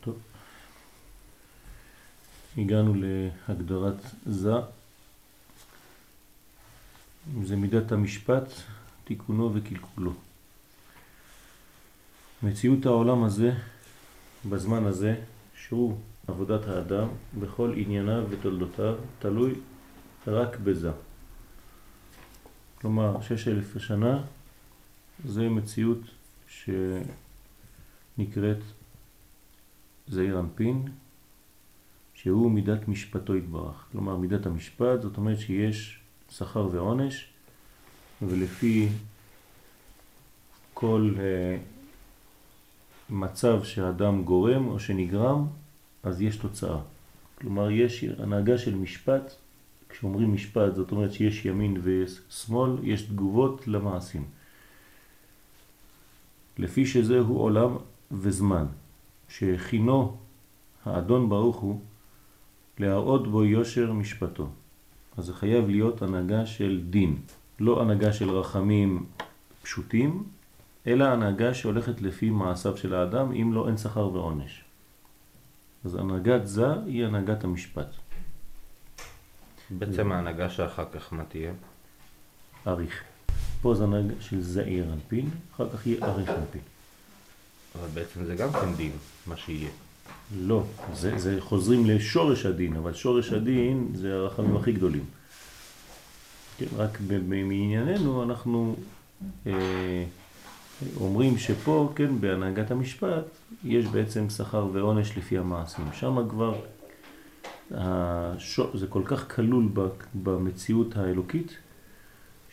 טוב. הגענו להגדרת זה. זה מידת המשפט, תיקונו וקלקולו. מציאות העולם הזה, בזמן הזה, שהוא עבודת האדם, בכל ענייניו ותולדותיו, תלוי רק בזה. כלומר, שש אלף שנה זה מציאות שנקראת זעיר אנפין, שהוא מידת משפטו יתברך. כלומר, מידת המשפט, זאת אומרת שיש שכר ועונש, ולפי כל uh, מצב שאדם גורם או שנגרם, אז יש תוצאה. כלומר, יש הנהגה של משפט, כשאומרים משפט זאת אומרת שיש ימין ושמאל, יש תגובות למעשים. לפי שזהו עולם וזמן, שהכינו האדון ברוך הוא להראות בו יושר משפטו. אז זה חייב להיות הנהגה של דין, לא הנהגה של רחמים פשוטים, אלא הנהגה שהולכת לפי מעשיו של האדם, אם לא אין שכר ועונש. אז הנהגת זה היא הנהגת המשפט. בעצם ההנהגה שאחר כך מה תהיה? אריך. פה זה הנהגה של זעיר אנפין, אחר כך יהיה אריך אנפין. אבל בעצם זה גם כן דין, מה שיהיה. לא, זה, זה חוזרים לשורש הדין, אבל שורש הדין זה הרחמים הכי גדולים. כן, רק מענייננו אנחנו אה, אומרים שפה, כן, בהנהגת המשפט, יש בעצם שכר ועונש לפי המעשים. שם כבר השור, זה כל כך כלול במציאות האלוקית,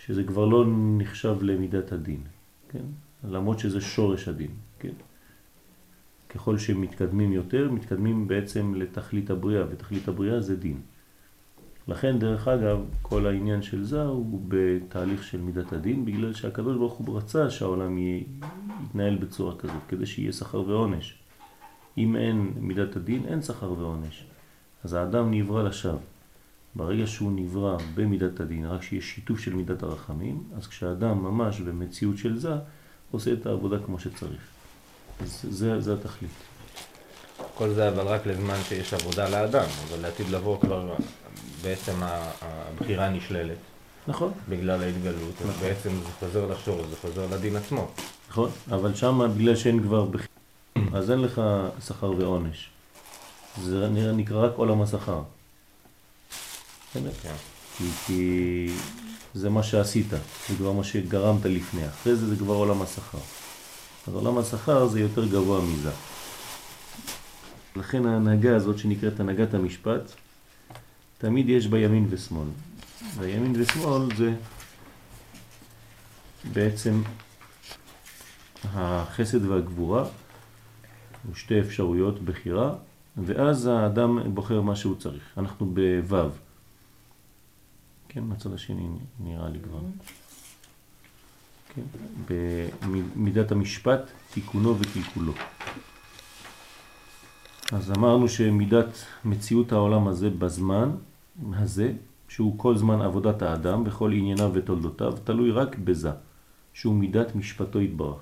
שזה כבר לא נחשב למידת הדין, כן? למרות שזה שורש הדין, כן? ככל שמתקדמים יותר, מתקדמים בעצם לתכלית הבריאה, ותכלית הבריאה זה דין. לכן, דרך אגב, כל העניין של זה הוא בתהליך של מידת הדין, בגלל שהקדוש ברוך הוא רצה שהעולם יתנהל בצורה כזאת, כדי שיהיה שכר ועונש. אם אין מידת הדין, אין שכר ועונש. אז האדם נברא לשווא. ברגע שהוא נברא במידת הדין, רק שיש שיתוף של מידת הרחמים, אז כשאדם ממש במציאות של זה, עושה את העבודה כמו שצריך. אז זה, זה התכלית. כל זה אבל רק לזמן שיש עבודה לאדם, אבל לעתיד לבוא כבר בעצם הבחירה נשללת. נכון. בגלל ההתגלות, נכון. אז בעצם זה חוזר לשור, זה חוזר לדין עצמו. נכון, אבל שם בגלל שאין כבר בחירה, אז אין לך שכר ועונש. זה נקרא רק עולם השכר. כן. כי, כי זה מה שעשית, זה כבר מה שגרמת לפני, אחרי זה זה כבר עולם השכר. אז עולם השכר זה יותר גבוה מזה. לכן ההנהגה הזאת שנקראת הנהגת המשפט, תמיד יש בה ימין ושמאל. וימין ושמאל זה בעצם החסד והגבורה, שתי אפשרויות בחירה, ואז האדם בוחר מה שהוא צריך. אנחנו בו', כן, מהצד השני נראה לי כבר. כן, במידת המשפט, תיקונו וקלקולו. אז אמרנו שמידת מציאות העולם הזה בזמן הזה, שהוא כל זמן עבודת האדם בכל ענייניו ותולדותיו, תלוי רק בזה, שהוא מידת משפטו יתברך.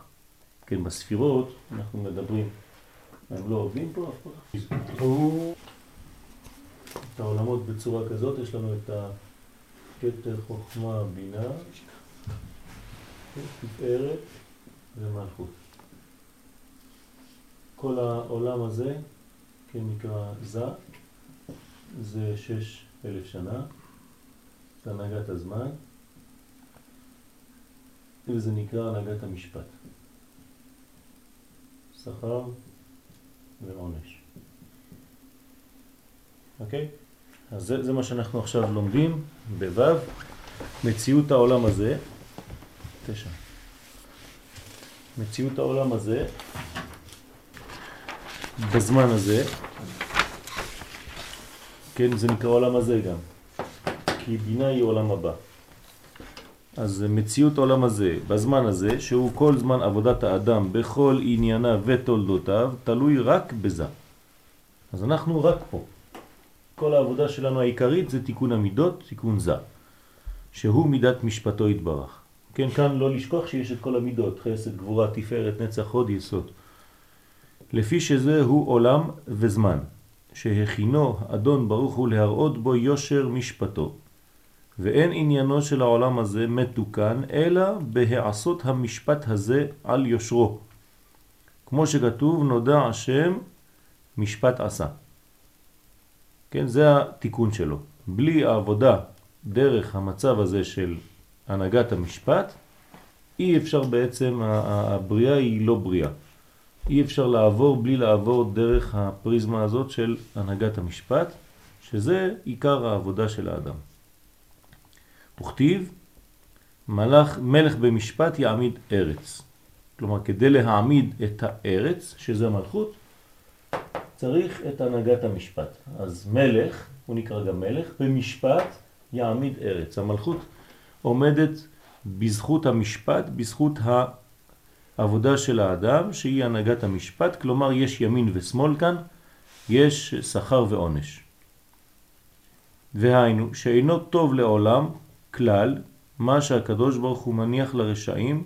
כן, בספירות אנחנו מדברים הם לא עובדים פה אף פעם. את העולמות בצורה כזאת, יש לנו את הכתר חוכמה בינה, תפארת ומלכות. כל העולם הזה, כן נקרא זה, זה שש אלף שנה, זה הנהגת הזמן, וזה נקרא הנהגת המשפט. שכר ועונש. אוקיי? אז זה, זה מה שאנחנו עכשיו לומדים בו' מציאות העולם הזה, תשע, מציאות העולם הזה, בזמן הזה, כן, זה נקרא עולם הזה גם, כי בינה היא עולם הבא. אז מציאות העולם הזה, בזמן הזה, שהוא כל זמן עבודת האדם בכל ענייניו ותולדותיו, תלוי רק בזה. אז אנחנו רק פה. כל העבודה שלנו העיקרית זה תיקון המידות, תיקון זה, שהוא מידת משפטו יתברך. כן, כאן לא לשכוח שיש את כל המידות, חסד, גבורה, תפארת, נצח, הוד, יסוד. לפי שזה הוא עולם וזמן, שהכינו אדון ברוך הוא להראות בו יושר משפטו. ואין עניינו של העולם הזה מתוקן, אלא בהעשות המשפט הזה על יושרו. כמו שכתוב, נודע השם משפט עשה. כן, זה התיקון שלו. בלי העבודה דרך המצב הזה של הנהגת המשפט, אי אפשר בעצם, הבריאה היא לא בריאה. אי אפשר לעבור בלי לעבור דרך הפריזמה הזאת של הנהגת המשפט, שזה עיקר העבודה של האדם. וכתיב, מלך, מלך במשפט יעמיד ארץ. כלומר, כדי להעמיד את הארץ, שזה מלכות, צריך את הנהגת המשפט. אז מלך, הוא נקרא גם מלך, במשפט יעמיד ארץ. המלכות עומדת בזכות המשפט, בזכות העבודה של האדם, שהיא הנהגת המשפט, כלומר יש ימין ושמאל כאן, יש שכר ועונש. והיינו, שאינו טוב לעולם כלל, מה שהקדוש ברוך הוא מניח לרשעים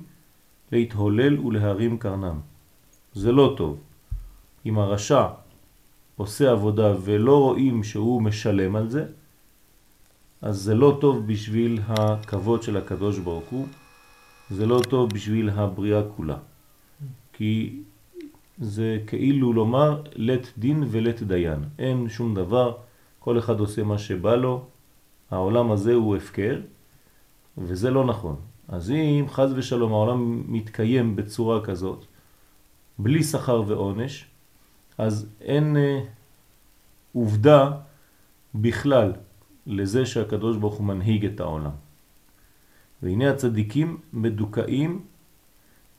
להתהולל ולהרים קרנם. זה לא טוב. אם הרשע עושה עבודה ולא רואים שהוא משלם על זה, אז זה לא טוב בשביל הכבוד של הקדוש ברוך הוא, זה לא טוב בשביל הבריאה כולה. כי זה כאילו לומר לת דין ולת דיין. אין שום דבר, כל אחד עושה מה שבא לו, העולם הזה הוא הפקר, וזה לא נכון. אז אם חז ושלום העולם מתקיים בצורה כזאת, בלי שכר ועונש, אז אין אה, עובדה בכלל לזה שהקדוש ברוך הוא מנהיג את העולם. והנה הצדיקים מדוכאים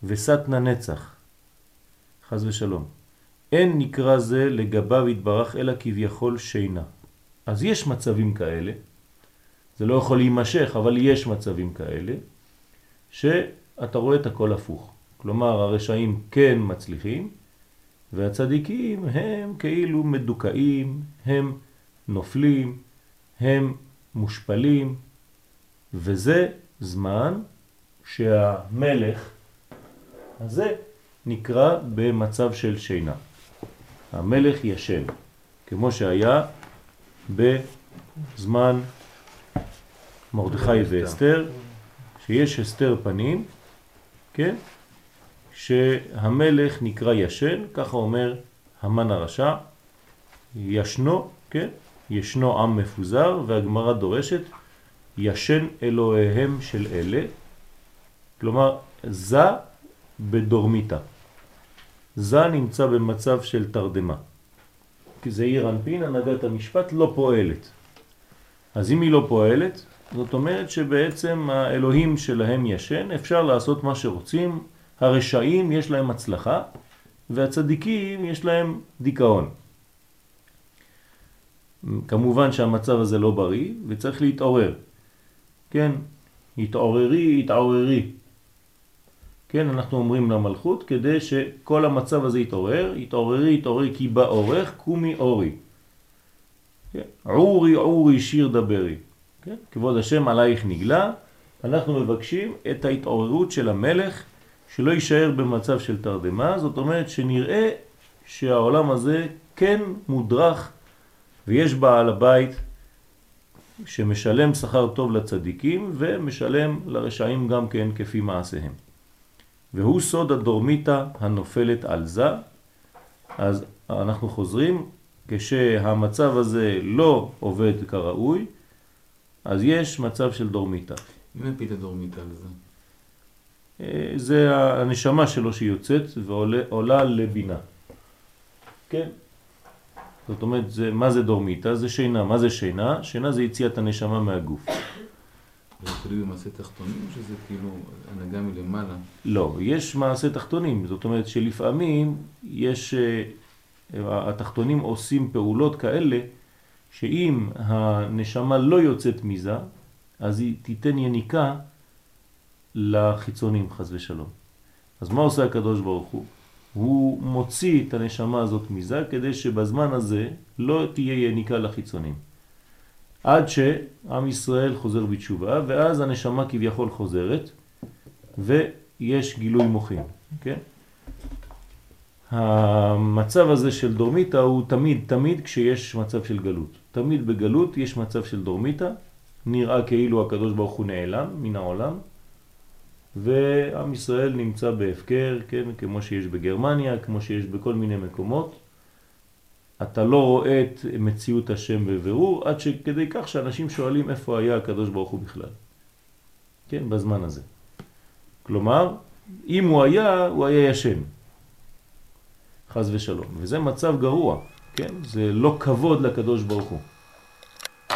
וסתנה נצח, חז ושלום. אין נקרא זה לגביו התברך אלא כביכול שינה. אז יש מצבים כאלה, זה לא יכול להימשך, אבל יש מצבים כאלה, שאתה רואה את הכל הפוך. כלומר, הרשעים כן מצליחים, והצדיקים הם כאילו מדוכאים, הם נופלים, הם מושפלים, וזה זמן שהמלך הזה נקרא במצב של שינה. המלך ישן, כמו שהיה בזמן מרדכי ואסתר, שיש אסתר פנים, כן? שהמלך נקרא ישן, ככה אומר המן הרשע, ישנו, כן? ישנו עם מפוזר, והגמרא דורשת, ישן אלוהיהם של אלה, כלומר, זה בדורמיתה. זה נמצא במצב של תרדמה. כי זה עיר אנפין, הנהגת המשפט לא פועלת. אז אם היא לא פועלת, זאת אומרת שבעצם האלוהים שלהם ישן, אפשר לעשות מה שרוצים, הרשעים יש להם הצלחה, והצדיקים יש להם דיכאון. כמובן שהמצב הזה לא בריא וצריך להתעורר. כן, התעוררי, התעוררי. כן, אנחנו אומרים למלכות כדי שכל המצב הזה יתעורר, התעוררי, התעוררי כי באורך קומי אורי. כן, עורי, עורי, שיר דברי. כן, כבוד השם עלייך נגלה, אנחנו מבקשים את ההתעוררות של המלך שלא יישאר במצב של תרדמה, זאת אומרת שנראה שהעולם הזה כן מודרך ויש בעל הבית שמשלם שכר טוב לצדיקים ומשלם לרשעים גם כן כפי מעשיהם. והוא סוד הדורמיתה הנופלת על זה, אז אנחנו חוזרים, כשהמצב הזה לא עובד כראוי, אז יש מצב של דורמיתה. מי מפיל את הדורמיתה על זה? אה, זה הנשמה שלו שיוצאת ועולה לבינה. כן? זאת אומרת, זה, מה זה דורמיתה? זה שינה. מה זה שינה? שינה זה יציאת הנשמה מהגוף. זה תלוי במעשה תחתונים, שזה כאילו הנהגה מלמעלה? לא, יש מעשה תחתונים. זאת אומרת שלפעמים יש, אה, התחתונים עושים פעולות כאלה, שאם הנשמה לא יוצאת מזה, אז היא תיתן יניקה לחיצונים, חז ושלום. אז מה עושה הקדוש ברוך הוא? הוא מוציא את הנשמה הזאת מזה כדי שבזמן הזה לא תהיה יניקה לחיצונים. עד שעם ישראל חוזר בתשובה, ואז הנשמה כביכול חוזרת, ויש גילוי מוחין, כן? המצב הזה של דורמיטה הוא תמיד, תמיד כשיש מצב של גלות. תמיד בגלות יש מצב של דורמיטה, נראה כאילו הקדוש ברוך הוא נעלם מן העולם, ועם ישראל נמצא בהפקר, כן, כמו שיש בגרמניה, כמו שיש בכל מיני מקומות. אתה לא רואה את מציאות השם בבירור, עד שכדי כך שאנשים שואלים איפה היה הקדוש ברוך הוא בכלל. כן, בזמן הזה. כלומר, אם הוא היה, הוא היה ישן. חז ושלום. וזה מצב גרוע, כן? זה לא כבוד לקדוש ברוך הוא.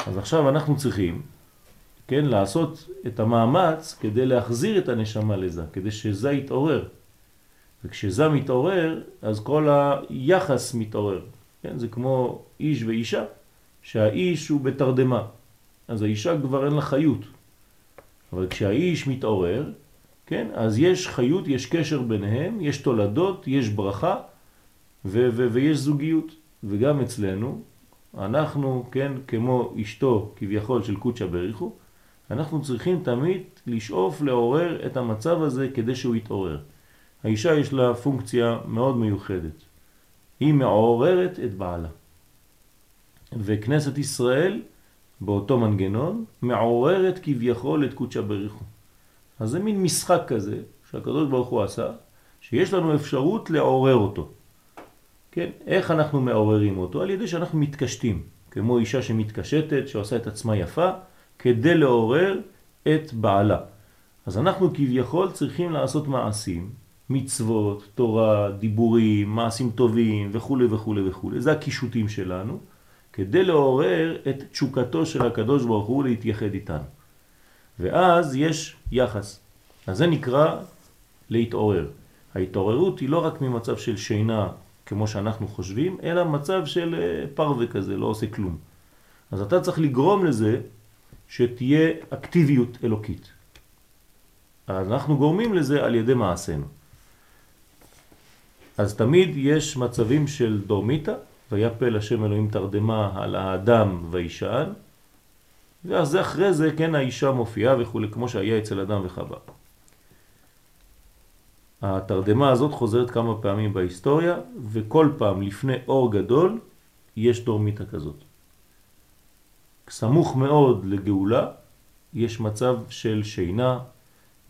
אז עכשיו אנחנו צריכים, כן, לעשות את המאמץ כדי להחזיר את הנשמה לזה, כדי שזה יתעורר. וכשזה מתעורר, אז כל היחס מתעורר. כן? זה כמו איש ואישה, שהאיש הוא בתרדמה. אז האישה כבר אין לה חיות. אבל כשהאיש מתעורר, כן, אז יש חיות, יש קשר ביניהם, יש תולדות, יש ברכה, ויש זוגיות. וגם אצלנו, אנחנו, כן, כמו אשתו כביכול של קודשא בריחו, אנחנו צריכים תמיד לשאוף לעורר את המצב הזה כדי שהוא יתעורר. האישה יש לה פונקציה מאוד מיוחדת. היא מעוררת את בעלה. וכנסת ישראל, באותו מנגנון, מעוררת כביכול את קודשא בריחו. אז זה מין משחק כזה שהקדוש ברוך הוא עשה, שיש לנו אפשרות לעורר אותו. כן? איך אנחנו מעוררים אותו? על ידי שאנחנו מתקשטים, כמו אישה שמתקשטת, שעושה את עצמה יפה, כדי לעורר את בעלה. אז אנחנו כביכול צריכים לעשות מעשים, מצוות, תורה, דיבורים, מעשים טובים וכו' וכו' וכו'. זה הקישוטים שלנו, כדי לעורר את תשוקתו של הקדוש ברוך הוא להתייחד איתנו. ואז יש יחס. אז זה נקרא להתעורר. ההתעוררות היא לא רק ממצב של שינה כמו שאנחנו חושבים, אלא מצב של אה, פרווה כזה, לא עושה כלום. אז אתה צריך לגרום לזה שתהיה אקטיביות אלוקית. אנחנו גורמים לזה על ידי מעשינו. אז תמיד יש מצבים של דורמיטה, ויפל השם אלוהים תרדמה על האדם וישאל, ואז אחרי זה כן האישה מופיעה וכו', כמו שהיה אצל אדם וחווה. התרדמה הזאת חוזרת כמה פעמים בהיסטוריה, וכל פעם לפני אור גדול יש דורמיטה כזאת. סמוך מאוד לגאולה יש מצב של שינה,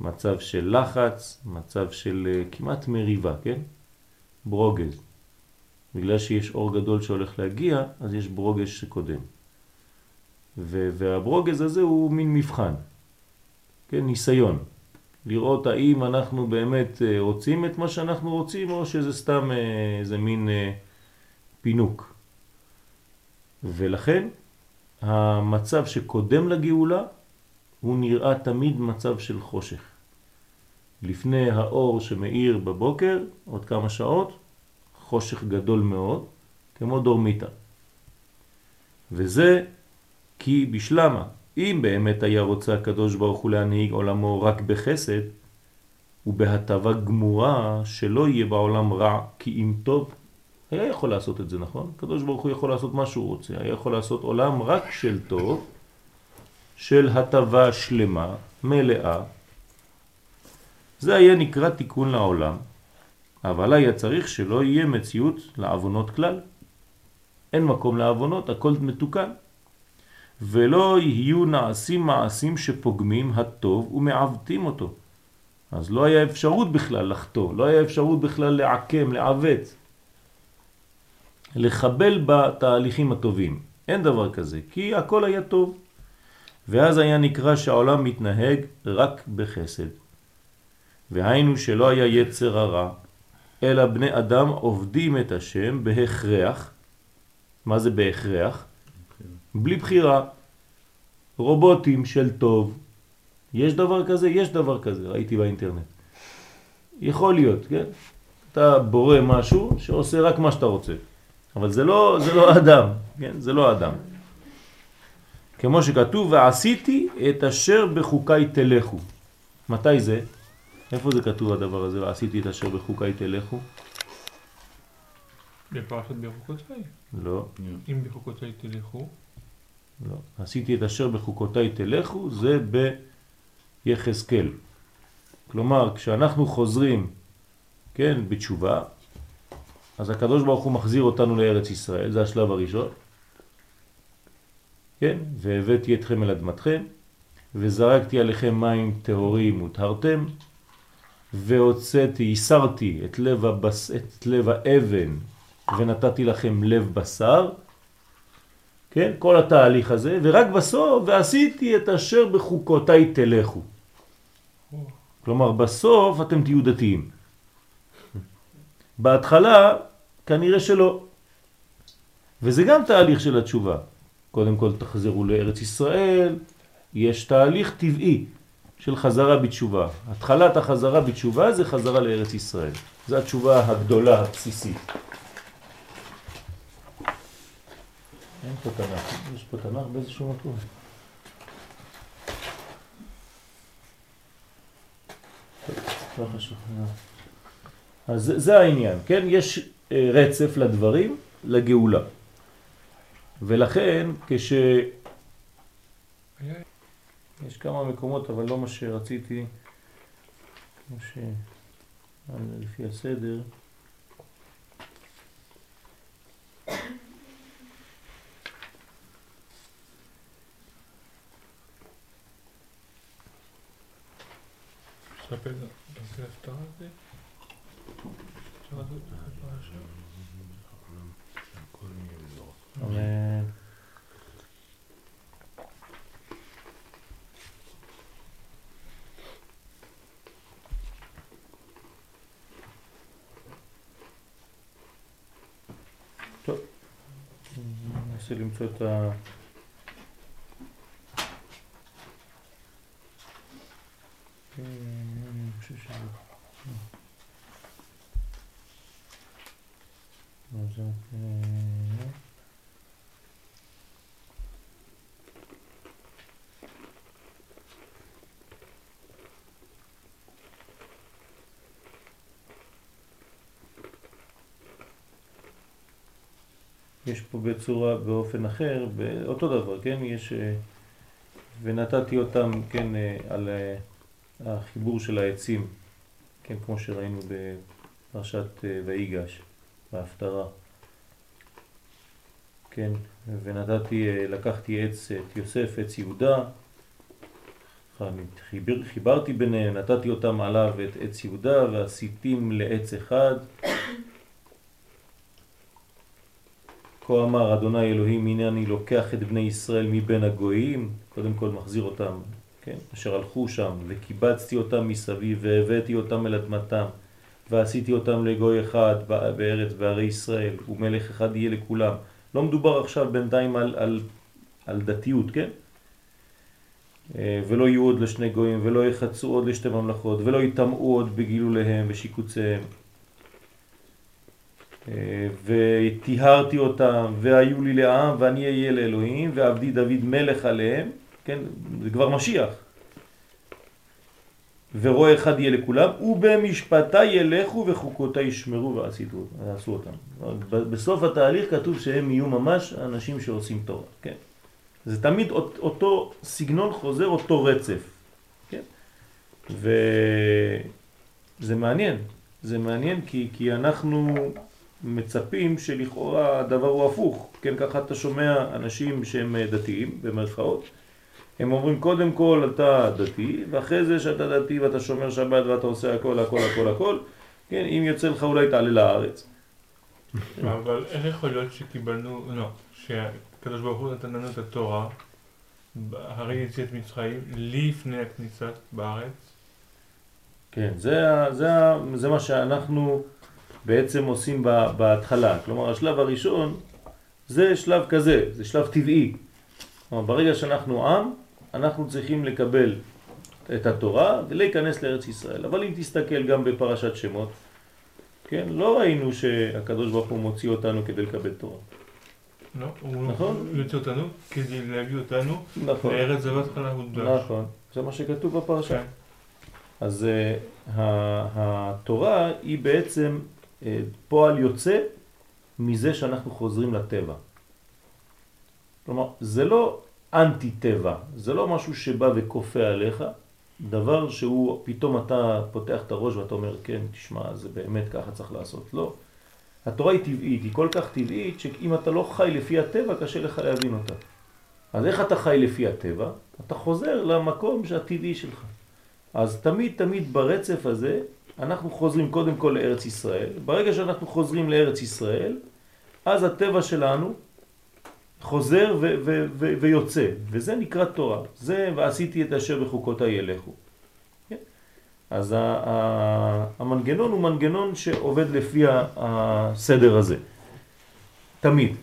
מצב של לחץ, מצב של אה, כמעט מריבה, כן? ברוגז. בגלל שיש אור גדול שהולך להגיע, אז יש ברוגז שקודם. והברוגז הזה הוא מין מבחן, כן? ניסיון. לראות האם אנחנו באמת אה, רוצים את מה שאנחנו רוצים, או שזה סתם אה, איזה מין פינוק. ולכן המצב שקודם לגאולה הוא נראה תמיד מצב של חושך. לפני האור שמאיר בבוקר, עוד כמה שעות, חושך גדול מאוד, כמו דורמיטה. וזה כי בשלמה, אם באמת היה רוצה הקדוש ברוך הוא להנהיג עולמו רק בחסד, ובהטבה גמורה שלא יהיה בעולם רע כי אם טוב, היה יכול לעשות את זה, נכון? הקדוש ברוך הוא יכול לעשות מה שהוא רוצה, היה יכול לעשות עולם רק של טוב, של הטבה שלמה, מלאה. זה היה נקרא תיקון לעולם, אבל היה צריך שלא יהיה מציאות לעוונות כלל. אין מקום לעוונות, הכל מתוקן. ולא יהיו נעשים מעשים שפוגמים הטוב ומעוותים אותו. אז לא היה אפשרות בכלל לחטוא, לא היה אפשרות בכלל לעקם, לעוות, לחבל בתהליכים הטובים. אין דבר כזה, כי הכל היה טוב. ואז היה נקרא שהעולם מתנהג רק בחסד. והיינו שלא היה יצר הרע, אלא בני אדם עובדים את השם בהכרח. מה זה בהכרח? בלי בחירה. רובוטים של טוב. יש דבר כזה? יש דבר כזה, ראיתי באינטרנט. יכול להיות, כן? אתה בורא משהו שעושה רק מה שאתה רוצה. אבל זה לא, זה לא אדם, כן? זה לא אדם. כמו שכתוב, ועשיתי את אשר בחוקיי תלכו. מתי זה? איפה זה כתוב הדבר הזה? ועשיתי את אשר בחוקיי תלכו? בפרשת בחוקותיי. לא. אם בחוקותיי תלכו. לא. עשיתי את אשר בחוקותיי תלכו, זה ביחזקאל. כלומר, כשאנחנו חוזרים, כן, בתשובה, אז הקדוש ברוך הוא מחזיר אותנו לארץ ישראל, זה השלב הראשון. כן, והבאתי אתכם אל אדמתכם, וזרקתי עליכם מים טהורים וטהרתם, והוצאתי, ייסרתי את לב, הבס, את לב האבן, ונתתי לכם לב בשר, כן, כל התהליך הזה, ורק בסוף, ועשיתי את אשר בחוקותיי תלכו. כלומר, בסוף אתם תהיו דתיים. בהתחלה, כנראה שלא. וזה גם תהליך של התשובה. קודם כל תחזרו לארץ ישראל, יש תהליך טבעי של חזרה בתשובה. התחלת החזרה בתשובה זה חזרה לארץ ישראל. זו התשובה הגדולה, הבסיסית. אין פה תנ"ך, יש פה תנ"ך באיזשהו מקום. לא חשוב. אז זה, העניין, כן? יש אה, רצף לדברים, לגאולה. ולכן כש... יש כמה מקומות, אבל לא מה שרציתי, כמו ש... לפי הסדר. ספר, נעשה הפטרה הזה? אפשר לעשות את הפרשה? אמן. טוב, ננסה למצוא את ה... אני חושב שזה... יש פה בצורה, באופן אחר, באותו דבר, כן? יש... אה, ונתתי אותם, כן, אה, על אה, החיבור של העצים, כן, כמו שראינו בפרשת ויגש, בהפטרה. כן, ונתתי, לקחתי עץ, את יוסף, עץ יהודה, חיבר, חיברתי ביניהם, נתתי אותם עליו את עץ יהודה ועשיתים לעץ אחד. כה אמר אדוני אלוהים הנה אני לוקח את בני ישראל מבין הגויים, קודם כל מחזיר אותם, כן, אשר הלכו שם, וקיבצתי אותם מסביב והבאתי אותם אל אדמתם, ועשיתי אותם לגוי אחד בארץ בערי ישראל, ומלך אחד יהיה לכולם. לא מדובר עכשיו בינתיים על, על, על דתיות, כן? אה, ולא יהיו עוד לשני גויים, ולא יחצו עוד לשתי ממלכות, ולא יטמעו עוד בגילוליהם ושיקוציהם. וטיהרתי אותם, והיו לי לעם, ואני אהיה לאלוהים, ועבדי דוד מלך עליהם, כן, זה כבר משיח. ורואה אחד יהיה לכולם, ובמשפטי ילכו וחוקותי ישמרו ועשו אותם. בסוף התהליך כתוב שהם יהיו ממש אנשים שעושים תורה, כן? זה תמיד אותו סגנון חוזר, אותו רצף, כן? וזה מעניין, זה מעניין כי, כי אנחנו מצפים שלכאורה הדבר הוא הפוך, כן, ככה אתה שומע אנשים שהם דתיים, במרכאות, הם אומרים קודם כל אתה דתי, ואחרי זה שאתה דתי ואתה שומר שבת ואתה עושה הכל הכל הכל הכל, כן, אם יוצא לך אולי תעלה לארץ. אבל איך יכול להיות שקיבלנו, לא, שהקדוש ברוך הוא נתן לנו את התורה, הרי יציאת מצרים, לפני הכניסה בארץ? כן, זה, זה, זה מה שאנחנו בעצם עושים בהתחלה. כלומר, השלב הראשון זה שלב כזה, זה שלב טבעי. כלומר, ברגע שאנחנו עם, אנחנו צריכים לקבל את התורה ולהיכנס לארץ ישראל. אבל אם תסתכל גם בפרשת שמות, כן, לא ראינו שהקדוש ברוך הוא מוציא אותנו כדי לקבל תורה. לא, הוא נכון? יוצא אותנו כדי להביא אותנו נכון. לארץ זבת חלב ודבש. נכון, זה מה שכתוב בפרשה. כן. אז uh, התורה היא בעצם אה, פועל יוצא מזה שאנחנו חוזרים לטבע. כלומר, זה לא אנטי טבע, זה לא משהו שבא וקופא עליך, דבר שהוא, פתאום אתה פותח את הראש ואתה אומר, כן, תשמע, זה באמת ככה צריך לעשות. לא. התורה היא טבעית, היא כל כך טבעית שאם אתה לא חי לפי הטבע קשה לך להבין אותה. אז איך אתה חי לפי הטבע? אתה חוזר למקום הטבעי שלך. אז תמיד תמיד ברצף הזה אנחנו חוזרים קודם כל לארץ ישראל. ברגע שאנחנו חוזרים לארץ ישראל, אז הטבע שלנו חוזר ו- ו- ו- ויוצא, וזה נקרא תורה. זה ועשיתי את אשר בחוקותיי ילכו. כן? אז המנגנון הוא מנגנון שעובד לפי הסדר הזה, תמיד.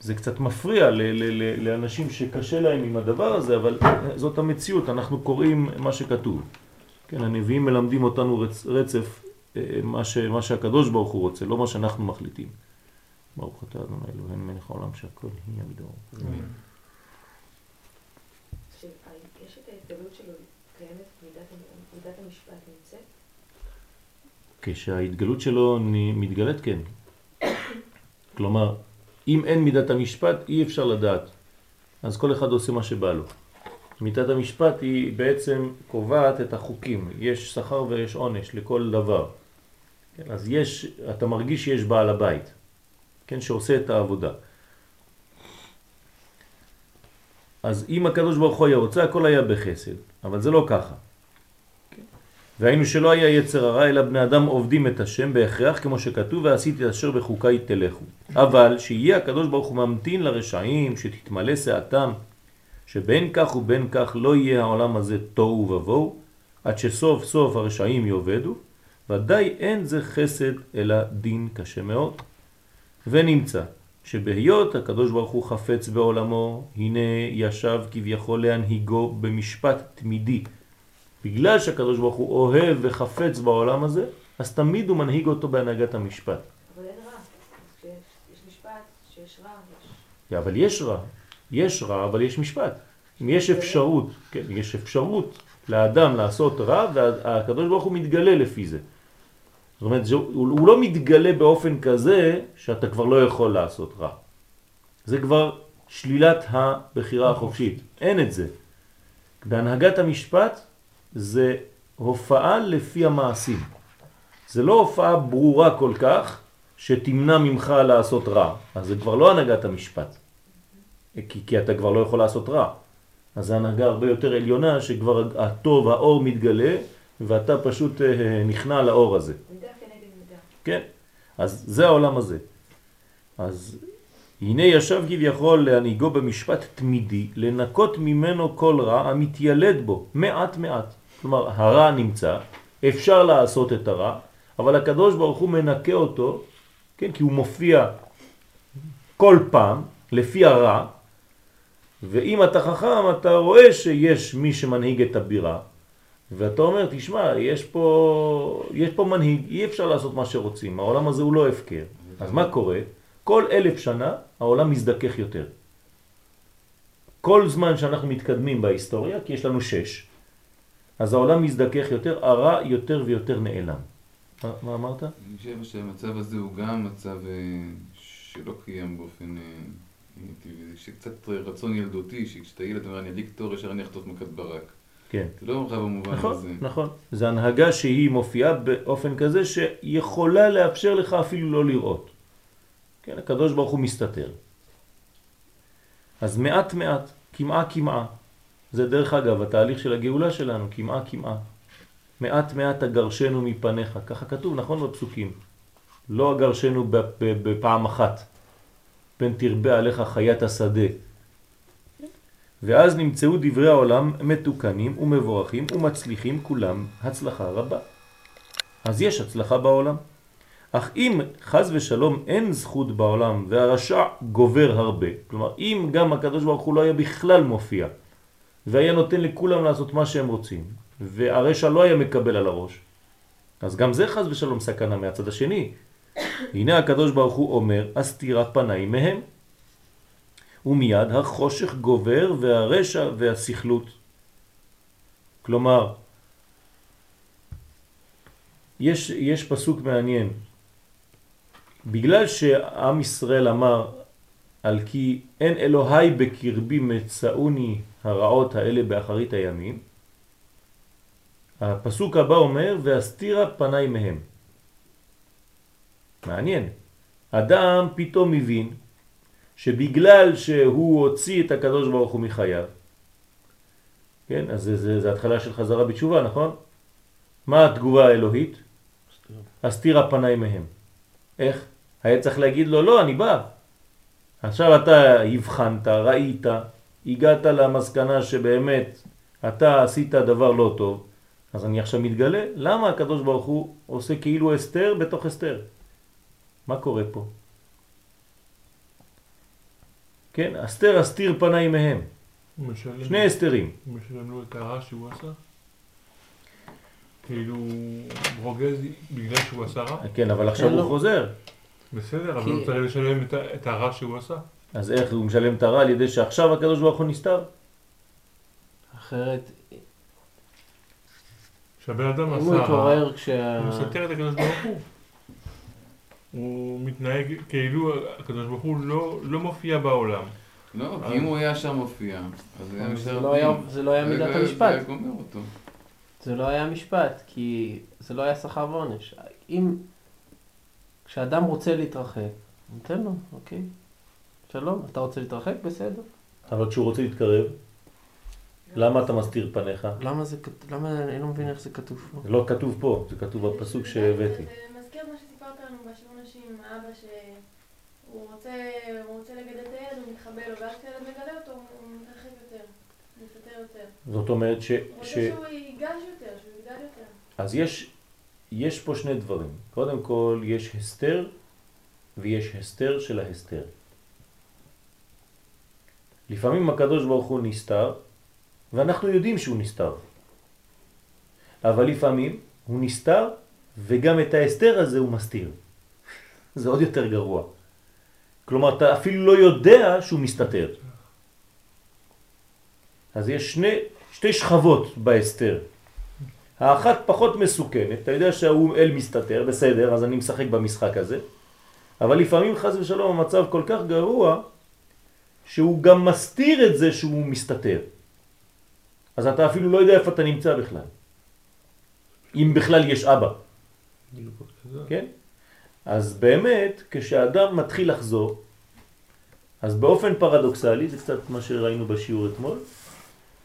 זה קצת מפריע ל- ל- ל- לאנשים שקשה להם עם הדבר הזה, אבל זאת המציאות, אנחנו קוראים מה שכתוב. כן, הנביאים מלמדים אותנו רצ, רצף, אה, מה, ש, מה שהקדוש ברוך הוא רוצה, לא מה שאנחנו מחליטים. ברוך אתה אדוני אלוהינו מלך העולם שהכל יהיה מדור. יש את ההתגלות שלו, קיימת מידת המשפט נמצאת? כשההתגלות שלו מתגלית, כן. כלומר, אם אין מידת המשפט, אי אפשר לדעת. אז כל אחד עושה מה שבא לו. מידת המשפט היא בעצם קובעת את החוקים. יש שכר ויש עונש לכל דבר. כן, אז יש, אתה מרגיש שיש בעל הבית, כן, שעושה את העבודה. אז אם הקדוש ברוך הוא היה רוצה, הכל היה בחסד, אבל זה לא ככה. והיינו שלא היה יצר הרע, אלא בני אדם עובדים את השם בהכרח, כמו שכתוב, ועשיתי אשר בחוקיי תלכו. אבל שיהיה הקדוש ברוך הוא ממתין לרשעים, שתתמלא שעתם, שבין כך ובין כך לא יהיה העולם הזה תוהו ובוהו, עד שסוף סוף הרשעים יאבדו, ודאי אין זה חסד אלא דין קשה מאוד. ונמצא שבהיות הקדוש ברוך הוא חפץ בעולמו, הנה ישב כביכול להנהיגו במשפט תמידי. בגלל שהקדוש ברוך הוא אוהב וחפץ בעולם הזה, אז תמיד הוא מנהיג אותו בהנהגת המשפט. אבל אין רע. יש משפט שיש רע. יש... אבל יש רע. יש רע, אבל יש משפט. אם יש אפשרות, כן, יש אפשרות לאדם לעשות רע, והקדוש ברוך הוא מתגלה לפי זה. זאת אומרת, זה, הוא, הוא לא מתגלה באופן כזה שאתה כבר לא יכול לעשות רע. זה כבר שלילת הבחירה החופשית. אין את זה. בהנהגת המשפט זה הופעה לפי המעשים. זה לא הופעה ברורה כל כך שתמנע ממך לעשות רע. אז זה כבר לא הנהגת המשפט. כי, כי אתה כבר לא יכול לעשות רע. אז זה הנהגה הרבה יותר עליונה שכבר הטוב, האור מתגלה, ואתה פשוט אה, נכנע לאור הזה. מידה כנגד מידה. כן, אז זה העולם הזה. אז הנה ישב כביכול להנהיגו במשפט תמידי, לנקות ממנו כל רע המתיילד בו, מעט מעט. כלומר, הרע נמצא, אפשר לעשות את הרע, אבל הקדוש ברוך הוא מנקה אותו, כן, כי הוא מופיע כל פעם, לפי הרע, ואם אתה חכם, אתה רואה שיש מי שמנהיג את הבירה, ואתה אומר, תשמע, יש פה, יש פה מנהיג, אי אפשר לעשות מה שרוצים, העולם הזה הוא לא הפקר. אז מה קורה? כל אלף שנה העולם מזדכך יותר. כל זמן שאנחנו מתקדמים בהיסטוריה, כי יש לנו שש, אז העולם מזדכך יותר, הרע יותר ויותר נעלם. מה, אמרת? אני חושב שהמצב הזה הוא גם מצב אה, שלא קיים באופן אה, טבעי, זה קצת רצון ילדותי, שכשאתה ילד אומר, אני אדליק תור, ישר אני אחטוף מכת ברק. כן. זה לא ממך במובן נכון, הזה. נכון. זה הנהגה שהיא מופיעה באופן כזה שיכולה לאפשר לך אפילו לא לראות. כן, הקדוש ברוך הוא מסתתר. אז מעט מעט, כמעה כמעה. זה דרך אגב התהליך של הגאולה שלנו, כמעה כמעה. מעט מעט אגרשנו מפניך, ככה כתוב, נכון בפסוקים. לא אגרשנו בפעם אחת. פן תרבה עליך חיית השדה. ואז נמצאו דברי העולם מתוקנים ומבורכים ומצליחים כולם הצלחה רבה. אז יש הצלחה בעולם. אך אם חז ושלום אין זכות בעולם והרשע גובר הרבה, כלומר אם גם הקדוש ברוך הוא לא היה בכלל מופיע והיה נותן לכולם לעשות מה שהם רוצים והרשע לא היה מקבל על הראש, אז גם זה חז ושלום סכנה מהצד השני. הנה הקדוש ברוך הוא אומר, הסתירה פניי מהם. ומיד החושך גובר והרשע והסכלות. כלומר, יש, יש פסוק מעניין. בגלל שעם ישראל אמר על כי אין אלוהי בקרבי מצאוני הרעות האלה באחרית הימים, הפסוק הבא אומר והסתירה פניי מהם. מעניין. אדם פתאום מבין שבגלל שהוא הוציא את הקדוש ברוך הוא מחייו, כן, אז זה, זה, זה התחלה של חזרה בתשובה, נכון? מה התגובה האלוהית? הסתיר הפניי מהם. איך? היה צריך להגיד לו, לא, אני בא. עכשיו אתה הבחנת, ראית, הגעת למסקנה שבאמת אתה עשית דבר לא טוב, אז אני עכשיו מתגלה, למה הקדוש ברוך הוא עושה כאילו אסתר בתוך אסתר? מה קורה פה? כן, אסתר אסתיר פניי מהם. משלם- שני אסתרים. הוא משלם לו את הרע שהוא עשה? כאילו, הוא רוגז בגלל שהוא עשה רע? כן, אבל עכשיו אין הוא לו. חוזר. בסדר, אבל הוא צריך לשלם את הרע שהוא עשה. אז איך הוא משלם את הרע על ידי שעכשיו הקדוש ברוך הוא נסתר? אחרת, כשהבן אדם עשה הוא רע. הוא מסתר את הקדוש ברוך הוא. הוא מתנהג כאילו הקדוש ברוך הוא לא- לא מופיע בעולם. לא, כי אם הוא היה שם מופיע, אז היה משתר זה לא היה-. זה לא היה מידת המשפט. זה לא היה משפט, כי זה לא היה שכר ועונש. אם... כשאדם רוצה להתרחק, ניתן לו, אוקיי? שלום, אתה רוצה להתרחק? בסדר. אבל כשהוא רוצה להתקרב, למה אתה מסתיר פניך? למה זה כת- למה אני לא מבין איך זה כתוב פה? זה לא כתוב פה, זה כתוב בפסוק שהבאתי. בשיעור נשים, האבא שהוא רוצה, רוצה לגדל את הילד, הוא מתחבא לו, ואז כשהילד מגלה אותו, הוא מתרחק יותר, מסתתר יותר. זאת אומרת ש... הוא ש... רוצה שהוא ייגש יותר, שהוא יגדל יותר. אז יש, יש פה שני דברים. קודם כל, יש הסתר ויש הסתר של ההסתר. לפעמים הקדוש ברוך הוא נסתר, ואנחנו יודעים שהוא נסתר. אבל לפעמים הוא נסתר, וגם את ההסתר הזה הוא מסתיר. זה עוד יותר גרוע. כלומר, אתה אפילו לא יודע שהוא מסתתר. אז יש שני, שתי שכבות בהסתר. האחת פחות מסוכנת, אתה יודע שההוא אל מסתתר, בסדר, אז אני משחק במשחק הזה, אבל לפעמים חז ושלום המצב כל כך גרוע, שהוא גם מסתיר את זה שהוא מסתתר. אז אתה אפילו לא יודע איפה אתה נמצא בכלל. אם בכלל יש אבא, כן? אז באמת, כשאדם מתחיל לחזור, אז באופן פרדוקסלי, זה קצת מה שראינו בשיעור אתמול,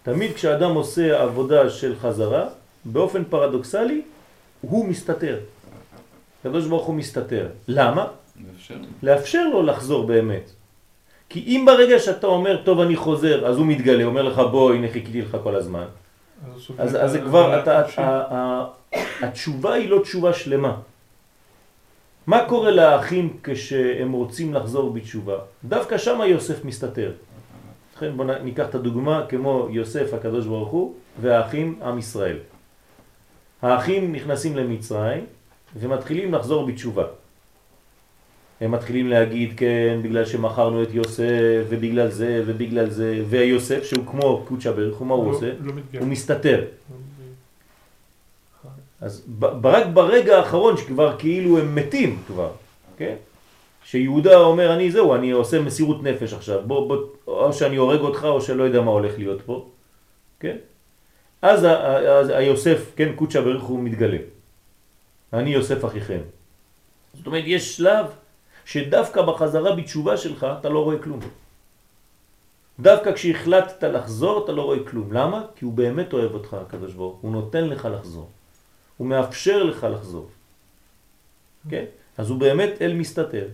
תמיד כשאדם עושה עבודה של חזרה, באופן פרדוקסלי, הוא מסתתר. הקדוש ברוך הוא מסתתר. למה? מאפשר. לאפשר לו לחזור באמת. כי אם ברגע שאתה אומר, טוב אני חוזר, אז הוא מתגלה, אומר לך בוא, הנה חיכיתי לך כל הזמן. אז, זה כבר, אתה, התשובה היא לא תשובה שלמה. מה קורה לאחים כשהם רוצים לחזור בתשובה? דווקא שם יוסף מסתתר. לכן בואו ניקח את הדוגמה כמו יוסף הקדוש ברוך הוא והאחים עם ישראל. האחים נכנסים למצרים ומתחילים לחזור בתשובה. הם מתחילים להגיד כן בגלל שמכרנו את יוסף ובגלל זה ובגלל זה ויוסף שהוא כמו קודשא בריך הוא מה הוא לא- עושה? לא. הוא מסתתר. אז רק ברגע האחרון שכבר כאילו הם מתים כבר, כן? שיהודה אומר אני זהו, אני עושה מסירות נפש עכשיו, בוא, בוא, או שאני הורג אותך או שלא יודע מה הולך להיות פה, כן? אז אז היוסף, כן, קודשא בריך הוא מתגלה. אני יוסף אחיכם. זאת אומרת, יש שלב שדווקא בחזרה בתשובה שלך אתה לא רואה כלום. דווקא כשהחלטת לחזור אתה לא רואה כלום. למה? כי הוא באמת אוהב אותך, הקדוש ברוך הוא נותן לך לחזור. הוא מאפשר לך לחזור. כן? אז הוא באמת אל מסתתר.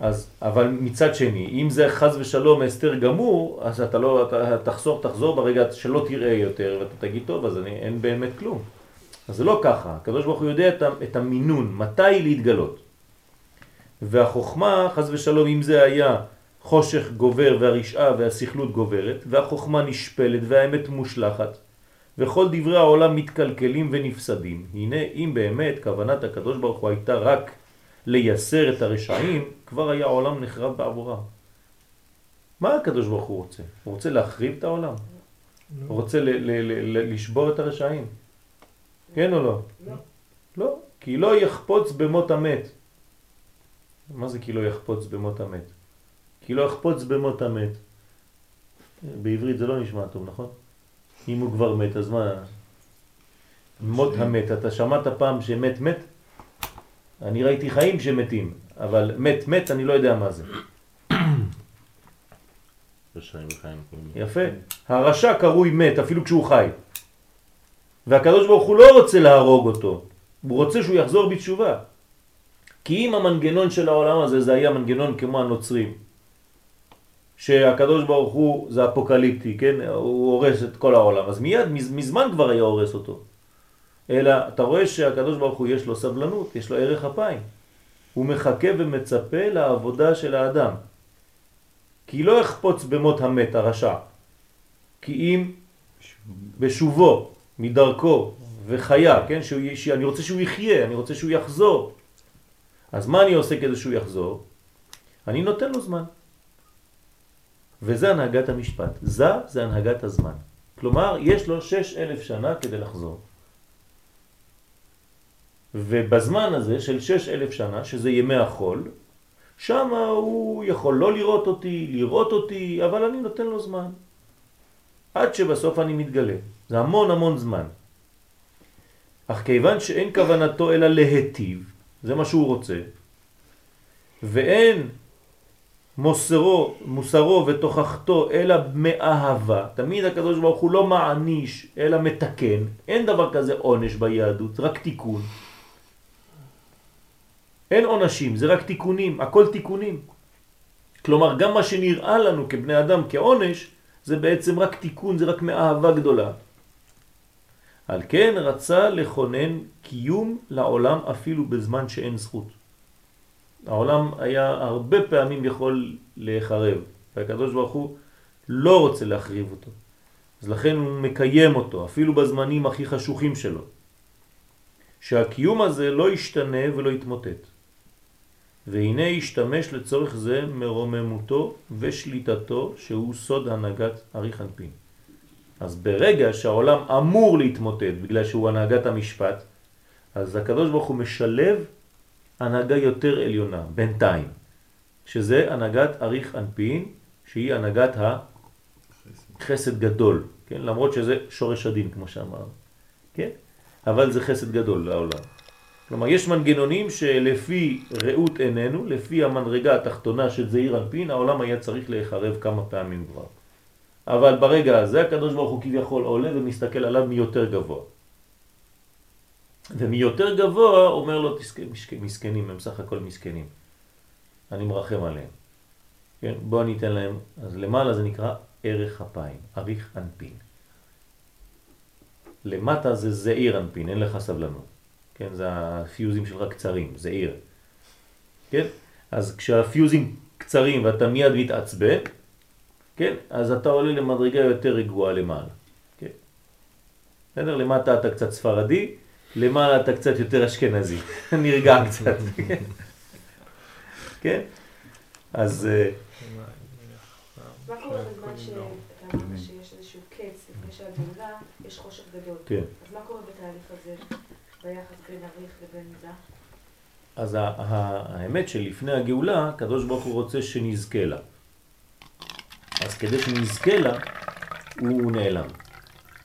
אז, אבל מצד שני, אם זה חז ושלום הסתר גמור, אז אתה לא, אתה תחזור, תחזור ברגע שלא תראה יותר, ואתה תגיד, טוב, אז אני, אין באמת כלום. אז זה לא ככה, הקדוש ברוך הוא יודע את, את המינון, מתי להתגלות. והחוכמה, חז ושלום, אם זה היה חושך גובר והרשעה והסכלות גוברת, והחוכמה נשפלת והאמת מושלחת, וכל דברי העולם מתקלקלים ונפסדים. הנה, אם באמת כוונת הקדוש ברוך הוא הייתה רק לייסר את הרשעים, כבר היה העולם נחרב בעבורם. מה הקדוש ברוך הוא רוצה? הוא רוצה להחריב את העולם? הוא רוצה ל- ל- ל- ל- לשבור את הרשעים? כן או לא? לא. לא, כי לא יחפוץ במות המת. מה זה כי לא יחפוץ במות המת? כי לא יחפוץ במות המת. בעברית זה לא נשמע טוב, נכון? אם הוא כבר מת, אז מה? מות המת. אתה שמעת פעם שמת מת? אני ראיתי חיים שמתים, אבל מת מת אני לא יודע מה זה. יפה. הרשע קרוי מת אפילו כשהוא חי. והקדוש ברוך הוא לא רוצה להרוג אותו, הוא רוצה שהוא יחזור בתשובה. כי אם המנגנון של העולם הזה זה היה מנגנון כמו הנוצרים, שהקדוש ברוך הוא זה אפוקליפטי, כן? הוא הורס את כל העולם, אז מיד, מז- מזמן כבר היה הורס אותו. אלא אתה רואה שהקדוש ברוך הוא יש לו סבלנות, יש לו ערך אפיים. הוא מחכה ומצפה לעבודה של האדם. כי לא יחפוץ במות המת הרשע, כי אם בשובו מדרכו וחיה, כן? שהוא, שאני רוצה שהוא יחיה, אני רוצה שהוא יחזור. אז מה אני עושה כדי שהוא יחזור? אני נותן לו זמן. וזה הנהגת המשפט. זה זה הנהגת הזמן. כלומר, יש לו שש אלף שנה כדי לחזור. ובזמן הזה של שש אלף שנה, שזה ימי החול, שם הוא יכול לא לראות אותי, לראות אותי, אבל אני נותן לו זמן. עד שבסוף אני מתגלה. זה המון המון זמן. אך כיוון שאין כוונתו אלא להטיב, זה מה שהוא רוצה, ואין מוסרו, מוסרו ותוכחתו אלא מאהבה, תמיד הקדוש ברוך הוא לא מעניש אלא מתקן, אין דבר כזה עונש ביהדות, רק תיקון. אין עונשים, זה רק תיקונים, הכל תיקונים. כלומר, גם מה שנראה לנו כבני אדם כעונש, זה בעצם רק תיקון, זה רק מאהבה גדולה. על כן רצה לכונן קיום לעולם אפילו בזמן שאין זכות. העולם היה הרבה פעמים יכול להיחרב, והקדוש ברוך הוא לא רוצה להחריב אותו. אז לכן הוא מקיים אותו, אפילו בזמנים הכי חשוכים שלו. שהקיום הזה לא ישתנה ולא יתמוטט. והנה ישתמש לצורך זה מרוממותו ושליטתו שהוא סוד הנהגת אריך אנפין. אז ברגע שהעולם אמור להתמוטט בגלל שהוא הנהגת המשפט, אז הקדוש ברוך הוא משלב הנהגה יותר עליונה, בינתיים, שזה הנהגת אריך אנפין, שהיא הנהגת החסד גדול, כן? למרות שזה שורש הדין כמו שאמרנו, כן? אבל זה חסד גדול לעולם. כלומר, יש מנגנונים שלפי ראות עינינו, לפי המנרגה התחתונה של זעיר אנפין, העולם היה צריך להיחרב כמה פעמים כבר. אבל ברגע הזה הקדוש ברוך הוא כביכול עולה ומסתכל עליו מיותר גבוה. ומיותר גבוה אומר לו. מסכנים, הם סך הכל מסכנים. אני מרחם עליהם. כן? בוא אני אתן להם, אז למעלה זה נקרא ערך אפיים, אריך אנפין. למטה זה זעיר אנפין, אין לך סבלנות. כן? זה הפיוזים שלך קצרים, זעיר. כן? אז כשהפיוזים קצרים ואתה מיד מתעצבן, כן? אז אתה עולה למדרגה יותר רגועה למעלה. כן? בסדר? למטה אתה קצת ספרדי, למעלה אתה קצת יותר אשכנזי. נרגע קצת. כן? כן? אז אה, מה קורה בזמן שאתה אמרת שיש איזשהו קץ לפני שהגאולה, יש חושך גדול. כן. אז מה קורה בתהליך הזה, ביחס בין אריך לבין זה? אז האמת שלפני הגאולה, הקדוש ברוך הוא רוצה שנזכה לה. אז כדי שנזכה לה, הוא נעלם.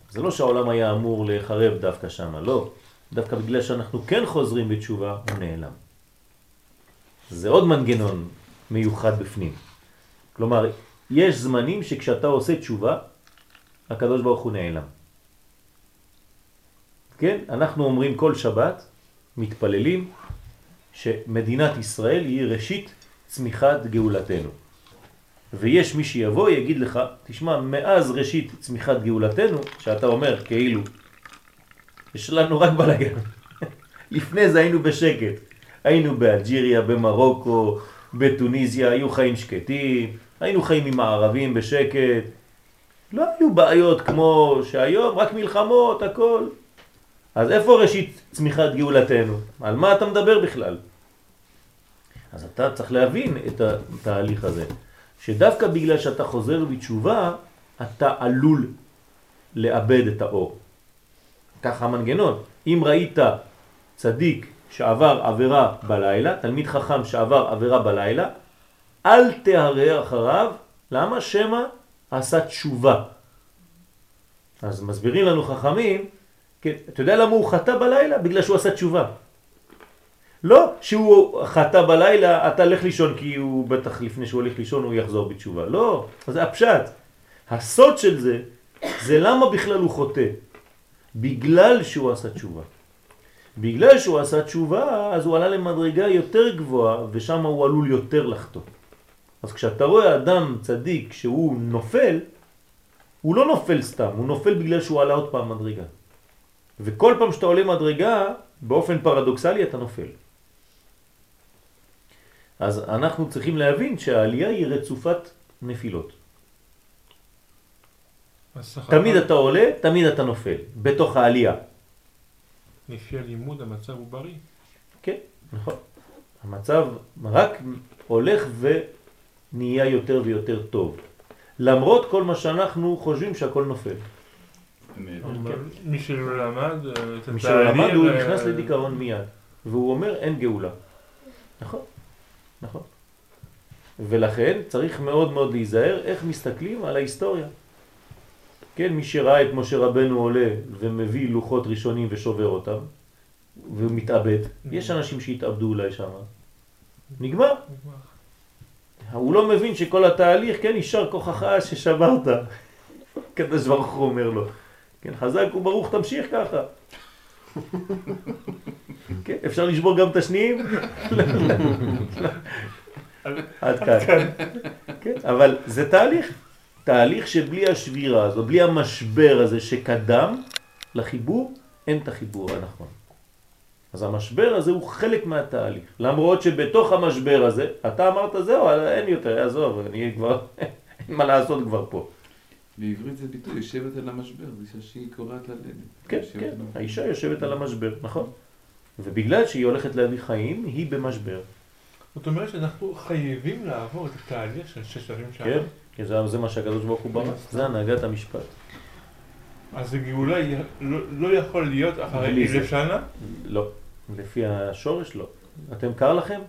זה לא שהעולם היה אמור להיחרב דווקא שם, לא. דווקא בגלל שאנחנו כן חוזרים בתשובה, הוא נעלם. זה עוד מנגנון מיוחד בפנים. כלומר, יש זמנים שכשאתה עושה תשובה, הקדוש ברוך הוא נעלם. כן? אנחנו אומרים כל שבת, מתפללים, שמדינת ישראל היא ראשית צמיחת גאולתנו. ויש מי שיבוא יגיד לך, תשמע, מאז ראשית צמיחת גאולתנו, שאתה אומר כאילו, יש לנו רק בלגן. לפני זה היינו בשקט. היינו באלג'יריה, במרוקו, בתוניסיה, היו חיים שקטים, היינו חיים עם הערבים בשקט. לא היו בעיות כמו שהיום, רק מלחמות, הכל. אז איפה ראשית צמיחת גאולתנו? על מה אתה מדבר בכלל? אז אתה צריך להבין את התהליך הזה, שדווקא בגלל שאתה חוזר בתשובה, אתה עלול לאבד את האור. ככה המנגנון. אם ראית צדיק שעבר עבירה בלילה, תלמיד חכם שעבר עבירה בלילה, אל תהרע אחריו, למה? שמא עשה תשובה. אז מסבירים לנו חכמים, כן, אתה יודע למה הוא חטא בלילה? בגלל שהוא עשה תשובה. לא שהוא חטא בלילה, אתה לך לישון כי הוא בטח לפני שהוא הולך לישון הוא יחזור בתשובה. לא, זה הפשט. הסוד של זה, זה למה בכלל הוא חוטא. בגלל שהוא עשה תשובה. בגלל שהוא עשה תשובה, אז הוא עלה למדרגה יותר גבוהה, ושם הוא עלול יותר לחטוא. אז כשאתה רואה אדם צדיק שהוא נופל, הוא לא נופל סתם, הוא נופל בגלל שהוא עלה עוד פעם מדרגה. וכל פעם שאתה עולה מדרגה, באופן פרדוקסלי אתה נופל. אז אנחנו צריכים להבין שהעלייה היא רצופת נפילות. תמיד אתה עולה, תמיד אתה נופל, בתוך העלייה. לפי הלימוד המצב הוא בריא. כן, נכון. המצב רק הולך ונהיה יותר ויותר טוב. למרות כל מה שאנחנו חושבים שהכל נופל. אבל מי שלא למד, אה, מי שלא למד הוא אה, נכנס לדיכאון מיד, והוא אומר אין גאולה. נכון, נכון. ולכן צריך מאוד מאוד להיזהר איך מסתכלים על ההיסטוריה. כן, מי שראה את משה רבנו עולה ומביא לוחות ראשונים ושובר אותם, ומתאבד, יש אנשים שהתאבדו אולי שם, נגמר. נגמר. הוא לא מבין שכל התהליך, כן, יישר כוחך ששברת. הקדוש ברוך הוא אומר לו. כן, חזק וברוך תמשיך ככה. כן, אפשר לשבור גם את השניים? עד כאן. כן, אבל זה תהליך. תהליך שבלי השבירה הזו, בלי המשבר הזה שקדם לחיבור, אין את החיבור הנכון. אז המשבר הזה הוא חלק מהתהליך. למרות שבתוך המשבר הזה, אתה אמרת זהו, אין יותר, עזוב, אני כבר, אין מה לעשות כבר פה. בעברית זה ביטוי, יושבת על המשבר, זה שהיא קורעת ללדת. כן, יושבת כן, על המשבר. האישה יושבת על המשבר, נכון. ובגלל שהיא הולכת להביא חיים, היא במשבר. זאת אומרת שאנחנו חייבים לעבור את התהליך של ששת אלפים שנה. כן? כי זה, זה מה שהקדוש ברוך הוא ברא, זה הנהגת המשפט. אז הגאולה היא- לא לא יכול להיות אחרי זה. אלף שנה? לא, לפי השורש לא. אתם קר לכם?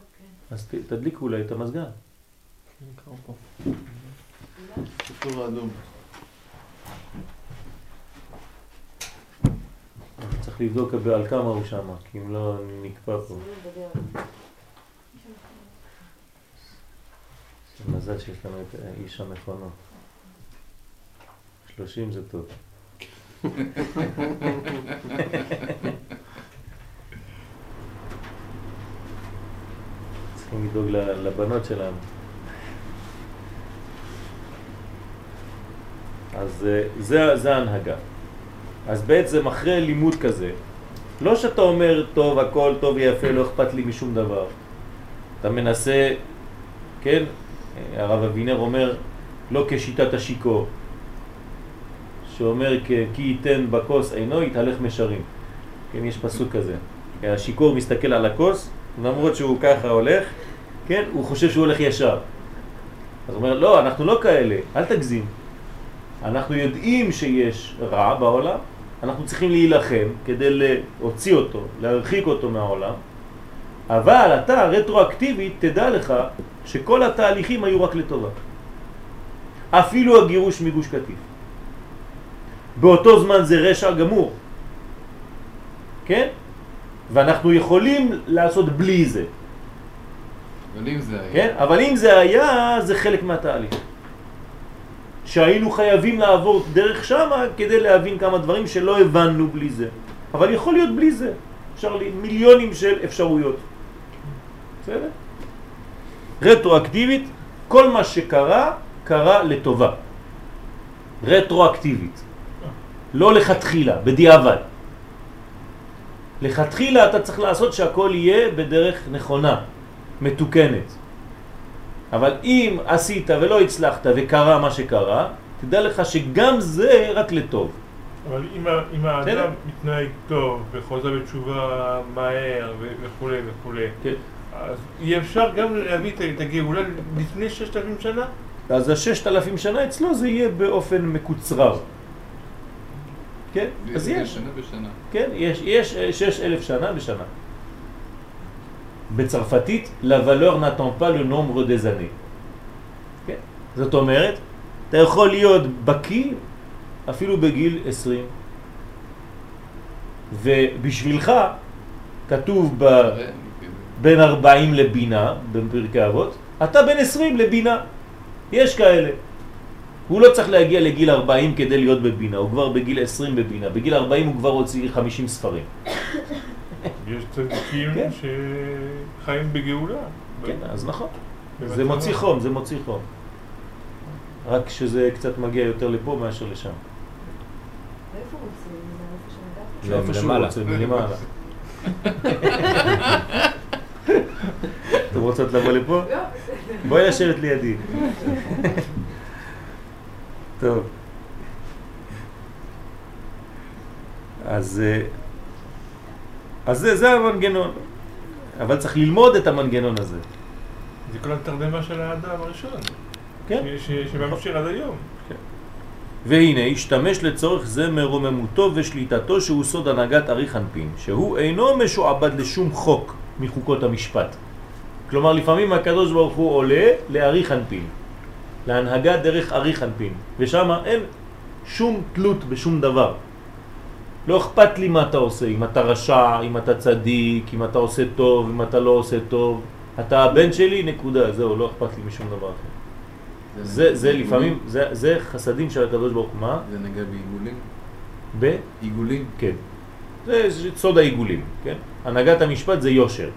אז ת- תדליקו אולי את המזגן. צריך לבדוק על כמה הוא שם, כי אם לא נקפא פה. זה מזל שיש לנו את איש המכונות. 30 זה טוב. צריכים לדאוג לבנות שלנו. אז אה, זה, זה ההנהגה. אז בעצם אחרי לימוד כזה, לא שאתה אומר, טוב, הכל טוב ויפה, לא אכפת לי משום דבר. אתה מנסה, כן, הרב אבינר אומר, לא כשיטת השיקור, שאומר, "כי- ייתן בכוס עינו, יתהלך משרים. כן, יש פסוק כזה. השיקור מסתכל על הכוס, למרות שהוא ככה הולך, כן, הוא חושב שהוא הולך ישר. אז הוא אומר, לא, אנחנו לא כאלה, אל תגזים. אנחנו יודעים שיש רע בעולם, אנחנו צריכים להילחם כדי להוציא אותו, להרחיק אותו מהעולם, אבל אתה רטרואקטיבית תדע לך שכל התהליכים היו רק לטובה. אפילו הגירוש מגוש קטיף. באותו זמן זה רשע גמור, כן? ואנחנו יכולים לעשות בלי זה, אבל אם זה היה... כן? אבל אם זה היה, זה חלק מהתהליך. שהיינו חייבים לעבור דרך שמה כדי להבין כמה דברים שלא הבנו בלי זה. אבל יכול להיות בלי זה. אפשר לי מיליונים של אפשרויות. בסדר? רטרואקטיבית, כל מה שקרה, קרה לטובה. רטרואקטיבית. לא לכתחילה, בדיעבד. לכתחילה אתה צריך לעשות שהכל יהיה בדרך נכונה, מתוקנת. אבל אם עשית ולא הצלחת וקרה מה שקרה, תדע לך שגם זה רק לטוב. אבל אם אם האדם. מתנהג טוב וחוזר בתשובה מהר וכולי וכולי, כן. אז אי אפשר גם להביא את- הגאולה לפני ששת אלפים שנה? אז הששת אלפים שנה אצלו זה יהיה באופן מקוצרר. כן, אז יש, שנה בשנה. כן, יש, יש אה, שש אלף שנה בשנה. בצרפתית, la valeur n'attend pas le nombre des années. כן? זאת אומרת, אתה יכול להיות בקי אפילו בגיל 20. ובשבילך כתוב ב... בן 40 לבינה, בפרקי אבות, אתה בן 20 לבינה. יש כאלה. הוא לא צריך להגיע לגיל 40 כדי להיות בבינה, הוא כבר בגיל 20 בבינה. בגיל 40 הוא כבר הוציא 50 ספרים. יש צדיקים כן. שחיים בגאולה. כן, אז נכון. זה מוציא. חום, זה מוציא חום. רק שזה קצת מגיע יותר לפה מאשר לשם. ואיפה הוא רוצה? זה איפה שנגעת? לא, איפה שהוא. רוצה, מלמעלה. אתם רוצות לבוא לפה? לא, בסדר. בואי לשבת לידי. טוב. אז, אה, אז זה, זה המנגנון. אבל צריך ללמוד את המנגנון הזה. זה כל התרדמה של האדם הראשון. כן. שממשיך עד היום. והנה, השתמש לצורך זה מרוממותו ושליטתו שהוא סוד הנהגת ארי חנפין, שהוא אינו משועבד לשום חוק מחוקות המשפט. כלומר, לפעמים הקדוש ברוך הוא עולה לארי חנפין, להנהגה דרך ארי חנפין, ושם אין שום תלות בשום דבר. לא אכפת לי מה אתה עושה, אם אתה רשע, אם אתה צדיק, אם אתה עושה טוב, אם אתה לא עושה טוב. אתה הבן שלי, נקודה, זהו, לא אכפת לי משום דבר אחר. זה, זה לפעמים, זה, זה חסדים של הקדוש ברוך הוא. מה? זה נגע בעיגולים? ב... עיגולים? כן. זה סוד העיגולים, כן? הנהגת המשפט זה יושר.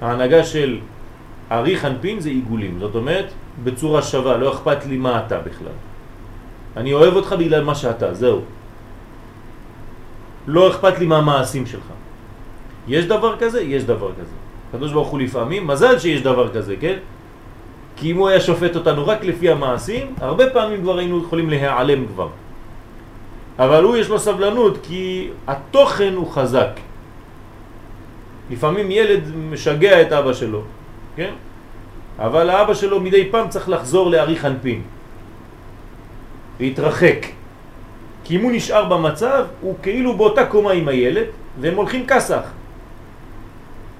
ההנהגה של ארי חנפין זה עיגולים, זאת אומרת, בצורה שווה, לא אכפת לי מה אתה בכלל. אני אוהב אותך בגלל מה שאתה, זהו. לא אכפת לי מה המעשים שלך. יש דבר כזה? יש דבר כזה. הקדוש ברוך הוא לפעמים, מזל שיש דבר כזה, כן? כי אם הוא היה שופט אותנו רק לפי המעשים, הרבה פעמים כבר היינו יכולים להיעלם כבר. אבל הוא יש לו סבלנות כי התוכן הוא חזק. לפעמים ילד משגע את אבא שלו, כן? אבל האבא שלו מדי פעם צריך לחזור לארי חנפין. להתרחק. כי אם הוא נשאר במצב, הוא כאילו באותה קומה עם הילד, והם הולכים כסח.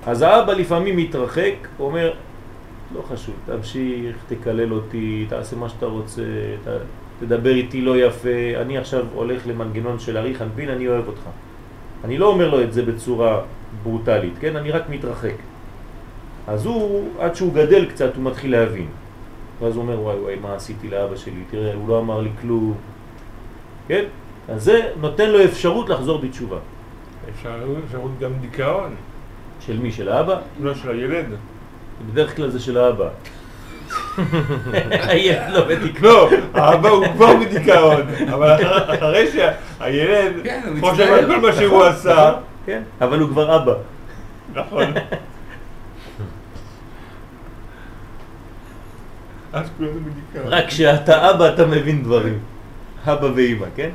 אז האבא לפעמים מתרחק, אומר, לא חשוב, תמשיך, תקלל אותי, תעשה מה שאתה רוצה, ת, תדבר איתי לא יפה, אני עכשיו הולך למנגנון של ארי חנפין, אני אוהב אותך. אני לא אומר לו את זה בצורה ברוטלית, כן? אני רק מתרחק. אז הוא, עד שהוא גדל קצת, הוא מתחיל להבין. ואז הוא אומר, וואי וואי, מה עשיתי לאבא שלי? תראה, הוא לא אמר לי כלום. כן? אז זה נותן לו אפשרות לחזור בתשובה. אפשר אפשרות גם דיכאון. של מי? של האבא? לא של הילד. בדרך כלל זה של האבא. הילד לא בדיוק. לא, האבא הוא כבר בדיכאון, אבל אחר- אחרי שהילד כן, חושב מצטער. על כל מה שהוא עשה, כן, אבל הוא כבר אבא. נכון. בדיכאון. רק כשאתה אבא אתה מבין דברים. אבא ואימא, כן?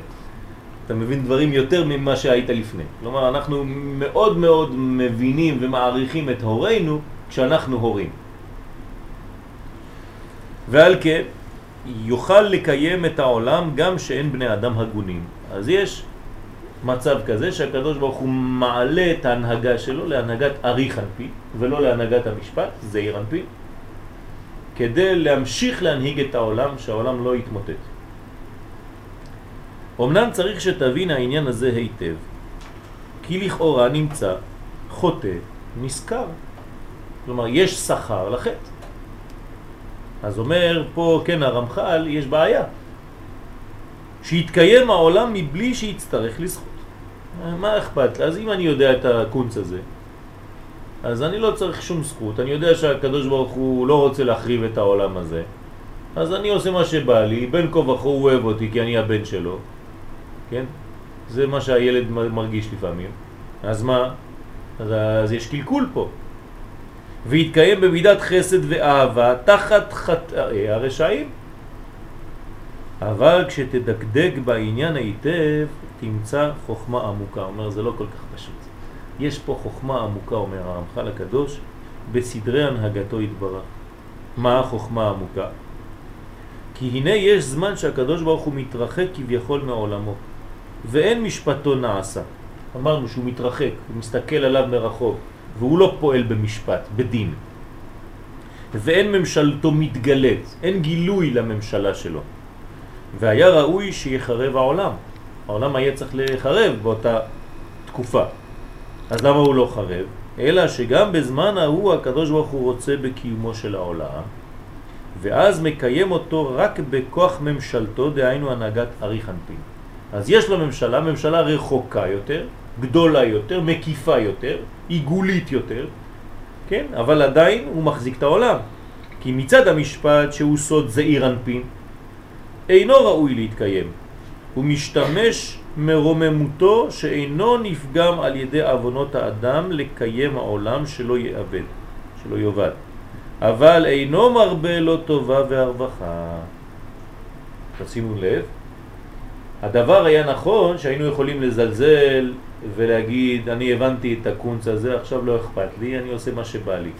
אתה מבין דברים יותר ממה שהיית לפני. כלומר, אנחנו מאוד מאוד מבינים ומעריכים את הורינו כשאנחנו הורים. ועל כן, יוכל לקיים את העולם גם שאין בני אדם הגונים. אז יש מצב כזה שהקדוש ברוך הוא מעלה את ההנהגה שלו להנהגת ארי חנפי ולא להנהגת המשפט, זעיר אנפי, כדי להמשיך להנהיג את העולם, שהעולם לא יתמוטט. אמנם צריך שתבין העניין הזה היטב, כי לכאורה נמצא חוטא נשכר. כלומר, יש שכר לחטא. אז אומר פה, כן, הרמח"ל, יש בעיה. שיתקיים העולם מבלי שיצטרך לזכות. מה אכפת? אז אם אני יודע את הקונץ הזה, אז אני לא צריך שום זכות. אני יודע שהקדוש ברוך הוא לא רוצה להחריב את העולם הזה. אז אני עושה מה שבא לי, בין כה וכה הוא אוהב אותי כי אני הבן שלו. כן? זה מה שהילד מרגיש לפעמים. אז מה? אז, אז יש קלקול פה. והתקיים במידת חסד ואהבה תחת חטאי הרשעים. אבל כשתדקדק בעניין היטב, תמצא חוכמה עמוקה. אומר, זה לא כל כך פשוט. יש פה חוכמה עמוקה, אומר הרמח"ל הקדוש, בסדרי הנהגתו יתברך. מה החוכמה העמוקה? כי הנה יש זמן שהקדוש ברוך הוא מתרחק כביכול מעולמו, ואין משפטו נעשה. אמרנו שהוא מתרחק, הוא מסתכל עליו מרחוק, והוא לא פועל במשפט, בדין. ואין ממשלתו מתגלת, אין גילוי לממשלה שלו. והיה ראוי שיחרב העולם. העולם היה צריך לחרב באותה תקופה. אז למה הוא לא חרב? אלא שגם בזמן ההוא הקדוש ברוך הוא רוצה בקיומו של העולם, ואז מקיים אותו רק בכוח ממשלתו, דהיינו הנהגת אריך אנפין. אז יש לו ממשלה, ממשלה רחוקה יותר, גדולה יותר, מקיפה יותר, עיגולית יותר, כן? אבל עדיין הוא מחזיק את העולם. כי מצד המשפט שהוא סוד זעיר אנפין, אינו ראוי להתקיים. הוא משתמש מרוממותו שאינו נפגם על ידי אבונות האדם לקיים העולם שלא יאבד, שלא יאבד. אבל אינו מרבה לו טובה והרווחה. תשימו לב, הדבר היה נכון שהיינו יכולים לזלזל ולהגיד אני הבנתי את הקונץ הזה, עכשיו לא אכפת לי, אני עושה מה שבא לי.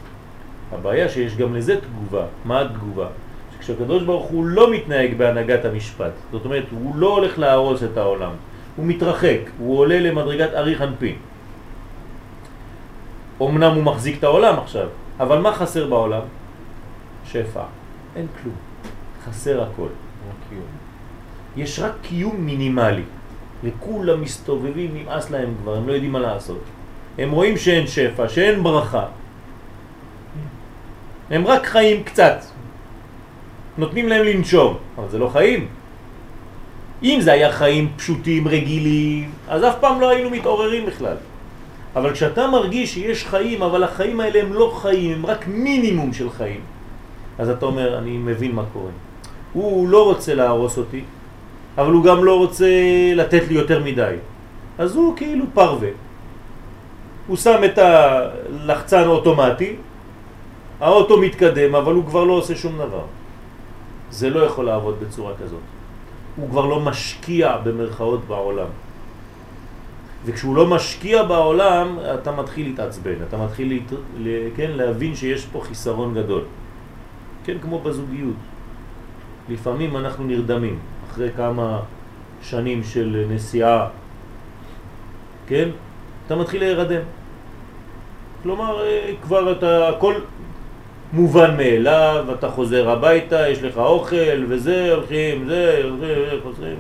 הבעיה שיש גם לזה תגובה. מה התגובה? שכשהקדוש ברוך הוא לא מתנהג בהנהגת המשפט, זאת אומרת הוא לא הולך להרוס את העולם, הוא מתרחק, הוא עולה למדרגת אריך אנפין. אמנם הוא מחזיק את העולם עכשיו, אבל מה חסר בעולם? שפע. אין כלום. חסר הכל. יש רק קיום מינימלי. לכולם מסתובבים, נמאס להם כבר, הם לא יודעים מה לעשות. הם רואים שאין שפע, שאין ברכה. הם רק חיים קצת. נותנים להם לנשום, אבל זה לא חיים. אם זה היה חיים פשוטים, רגילים, אז אף פעם לא היינו מתעוררים בכלל. אבל כשאתה מרגיש שיש חיים, אבל החיים האלה הם לא חיים, הם רק מינימום של חיים, אז אתה אומר, אני מבין מה קורה. הוא לא רוצה להרוס אותי, אבל הוא גם לא רוצה לתת לי יותר מדי. אז הוא כאילו פרווה. הוא שם את הלחצן האוטומטי, האוטו מתקדם, אבל הוא כבר לא עושה שום דבר. זה לא יכול לעבוד בצורה כזאת. הוא כבר לא משקיע במרכאות בעולם. וכשהוא לא משקיע בעולם, אתה מתחיל להתעצבן, אתה מתחיל להת... כן, להבין שיש פה חיסרון גדול. כן, כמו בזוגיות. לפעמים אנחנו נרדמים, אחרי כמה שנים של נסיעה, כן, אתה מתחיל להירדם. כלומר, אה, כבר אתה, הכל מובן מאליו, אתה חוזר הביתה, יש לך אוכל וזה, הולכים, זה, הולכים, חוזרים.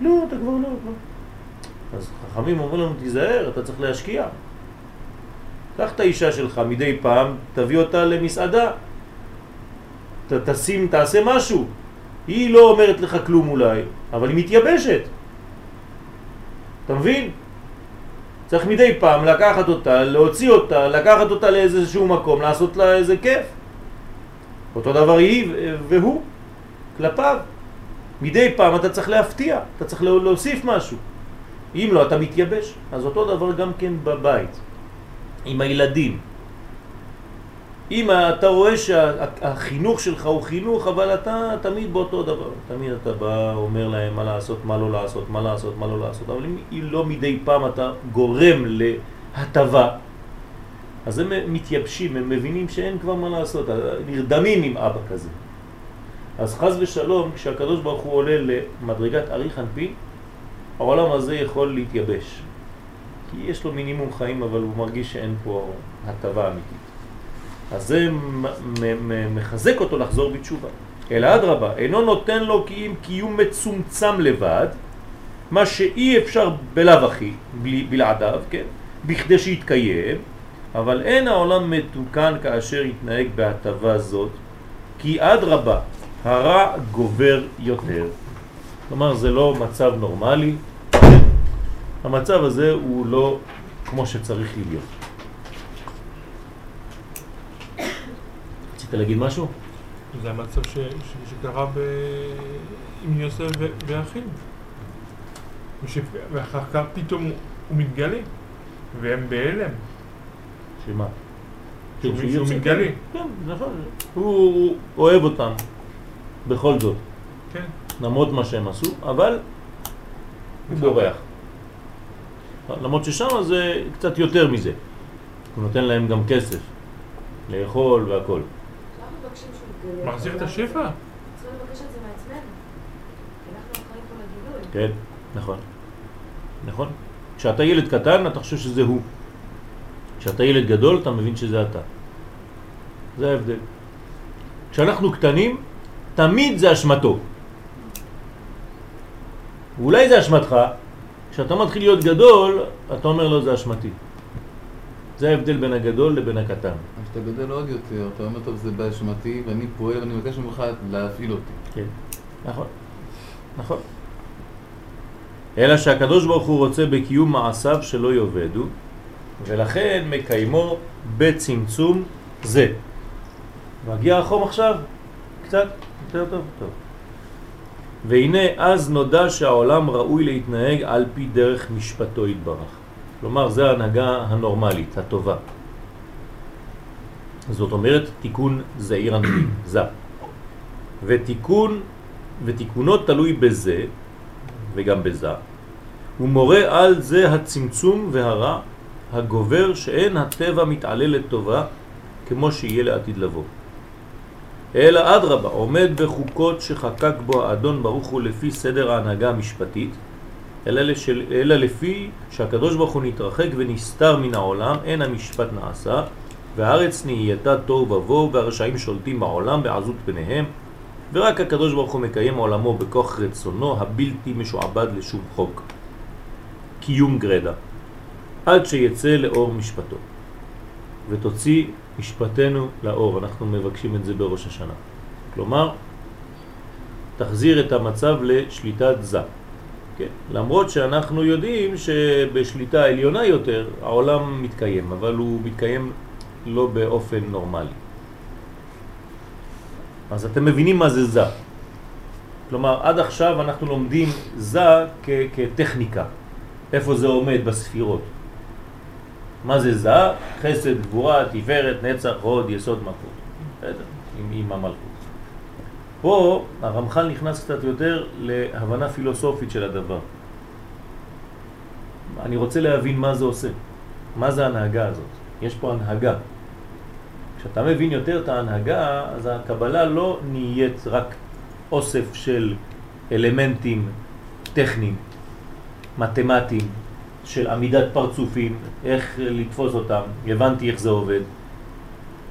לא, אתה כבר לא, לא. אז חכמים אומרים לנו, תיזהר, אתה צריך להשקיע. קח את האישה שלך מדי פעם, תביא אותה למסעדה. ת, תשים, תעשה משהו. היא לא אומרת לך כלום אולי, אבל היא מתייבשת. אתה מבין? צריך מדי פעם לקחת אותה, להוציא אותה, לקחת אותה לאיזשהו מקום, לעשות לה איזה כיף. אותו דבר היא והוא, כלפיו. מדי פעם אתה צריך להפתיע, אתה צריך להוסיף משהו. אם לא, אתה מתייבש. אז אותו דבר גם כן בבית, עם הילדים. אם אתה רואה שהחינוך שלך הוא חינוך, אבל אתה תמיד באותו דבר. תמיד אתה בא, אומר להם מה לעשות, מה לא לעשות, מה לעשות, מה לא לעשות. אבל אם לא מדי פעם אתה גורם להטבה, אז הם מתייבשים, הם מבינים שאין כבר מה לעשות, נרדמים עם אבא כזה. אז חז ושלום, כשהקדוש ברוך הוא עולה למדרגת אריך אנפין, העולם הזה יכול להתייבש. כי יש לו מינימום חיים, אבל הוא מרגיש שאין פה הטבה אמיתית. אז זה מחזק אותו לחזור בתשובה. אלא אדרבה, אינו נותן לו כי אם קיום מצומצם לבד, מה שאי אפשר בלאו הכי, בלעדיו, כן? בכדי שיתקיים, אבל אין העולם מתוקן כאשר יתנהג בהטבה זאת, כי אדרבה, הרע גובר יותר. כלומר, זה לא מצב נורמלי, המצב הזה הוא לא כמו שצריך להיות. רצית להגיד משהו? זה המצב ש, ש, שקרה ב... עם יוסף ואחים. ואחר כך פתאום הוא מתגלה, והם בהלם. שמה? שהוא שהוא מתגלה. כן, נכון. הוא אוהב אותם, בכל זאת. כן. למרות מה שהם עשו, אבל הוא בורח. למרות ששם זה קצת יותר מזה. הוא נותן להם גם כסף, לאכול והכל. מחזיר את השפע? צריכים לבקש את זה מעצמנו. אנחנו אחראים פה לגילוי. כן, נכון. נכון. כשאתה ילד קטן אתה חושב שזה הוא. כשאתה ילד גדול אתה מבין שזה אתה. זה ההבדל. כשאנחנו קטנים, תמיד זה אשמתו. ואולי זה אשמתך, כשאתה מתחיל להיות גדול, אתה אומר לו זה אשמתי. זה ההבדל בין הגדול לבין הקטן. כשאתה גדל עוד יותר, אתה אומר, טוב, זה באשמתי, ואני פועל, ואני מבקש ממך להפעיל אותי. כן, נכון, נכון. אלא שהקדוש ברוך הוא רוצה בקיום מעשיו שלא יאבדו, ולכן מקיימו בצמצום זה. מגיע החום עכשיו, קצת יותר טוב, טוב. והנה אז נודע שהעולם ראוי להתנהג על פי דרך משפטו יתברך. כלומר, זה ההנהגה הנורמלית, הטובה. זאת אומרת, תיקון זעיר אנפין, זה. ותיקון, ותיקונו תלוי בזה, וגם בזה. הוא מורה על זה הצמצום והרע הגובר שאין הטבע מתעלה לטובה כמו שיהיה לעתיד לבוא. אלא אדרבה, עומד בחוקות שחקק בו האדון ברוך הוא לפי סדר ההנהגה המשפטית, אלא, לשל, אלא לפי שהקדוש ברוך הוא נתרחק ונסתר מן העולם, אין המשפט נעשה, והארץ נהייתה תוהו ובוהו, והרשעים שולטים בעולם בעזות פניהם, ורק הקדוש ברוך הוא מקיים עולמו בכוח רצונו הבלתי משועבד לשום חוק. קיום גרדה, עד שיצא לאור משפטו, ותוציא משפטנו לאור. אנחנו מבקשים את זה בראש השנה. כלומר, תחזיר את המצב לשליטת זה. כן? למרות שאנחנו יודעים שבשליטה עליונה יותר העולם מתקיים, אבל הוא מתקיים לא באופן נורמלי. אז אתם מבינים מה זה זה. כלומר, עד עכשיו אנחנו לומדים זה כטכניקה. איפה זה עומד בספירות. מה זה זה? חסד, גבורה, תפארת, נצח, הוד, יסוד, מלכות. בסדר, עם, עם המלכות. פה הרמח"ל נכנס קצת יותר להבנה פילוסופית של הדבר. אני רוצה להבין מה זה עושה. מה זה ההנהגה הזאת? יש פה הנהגה. כשאתה מבין יותר את ההנהגה, אז הקבלה לא נהיית רק אוסף של אלמנטים טכניים, מתמטיים, של עמידת פרצופים, איך לתפוס אותם, הבנתי איך זה עובד.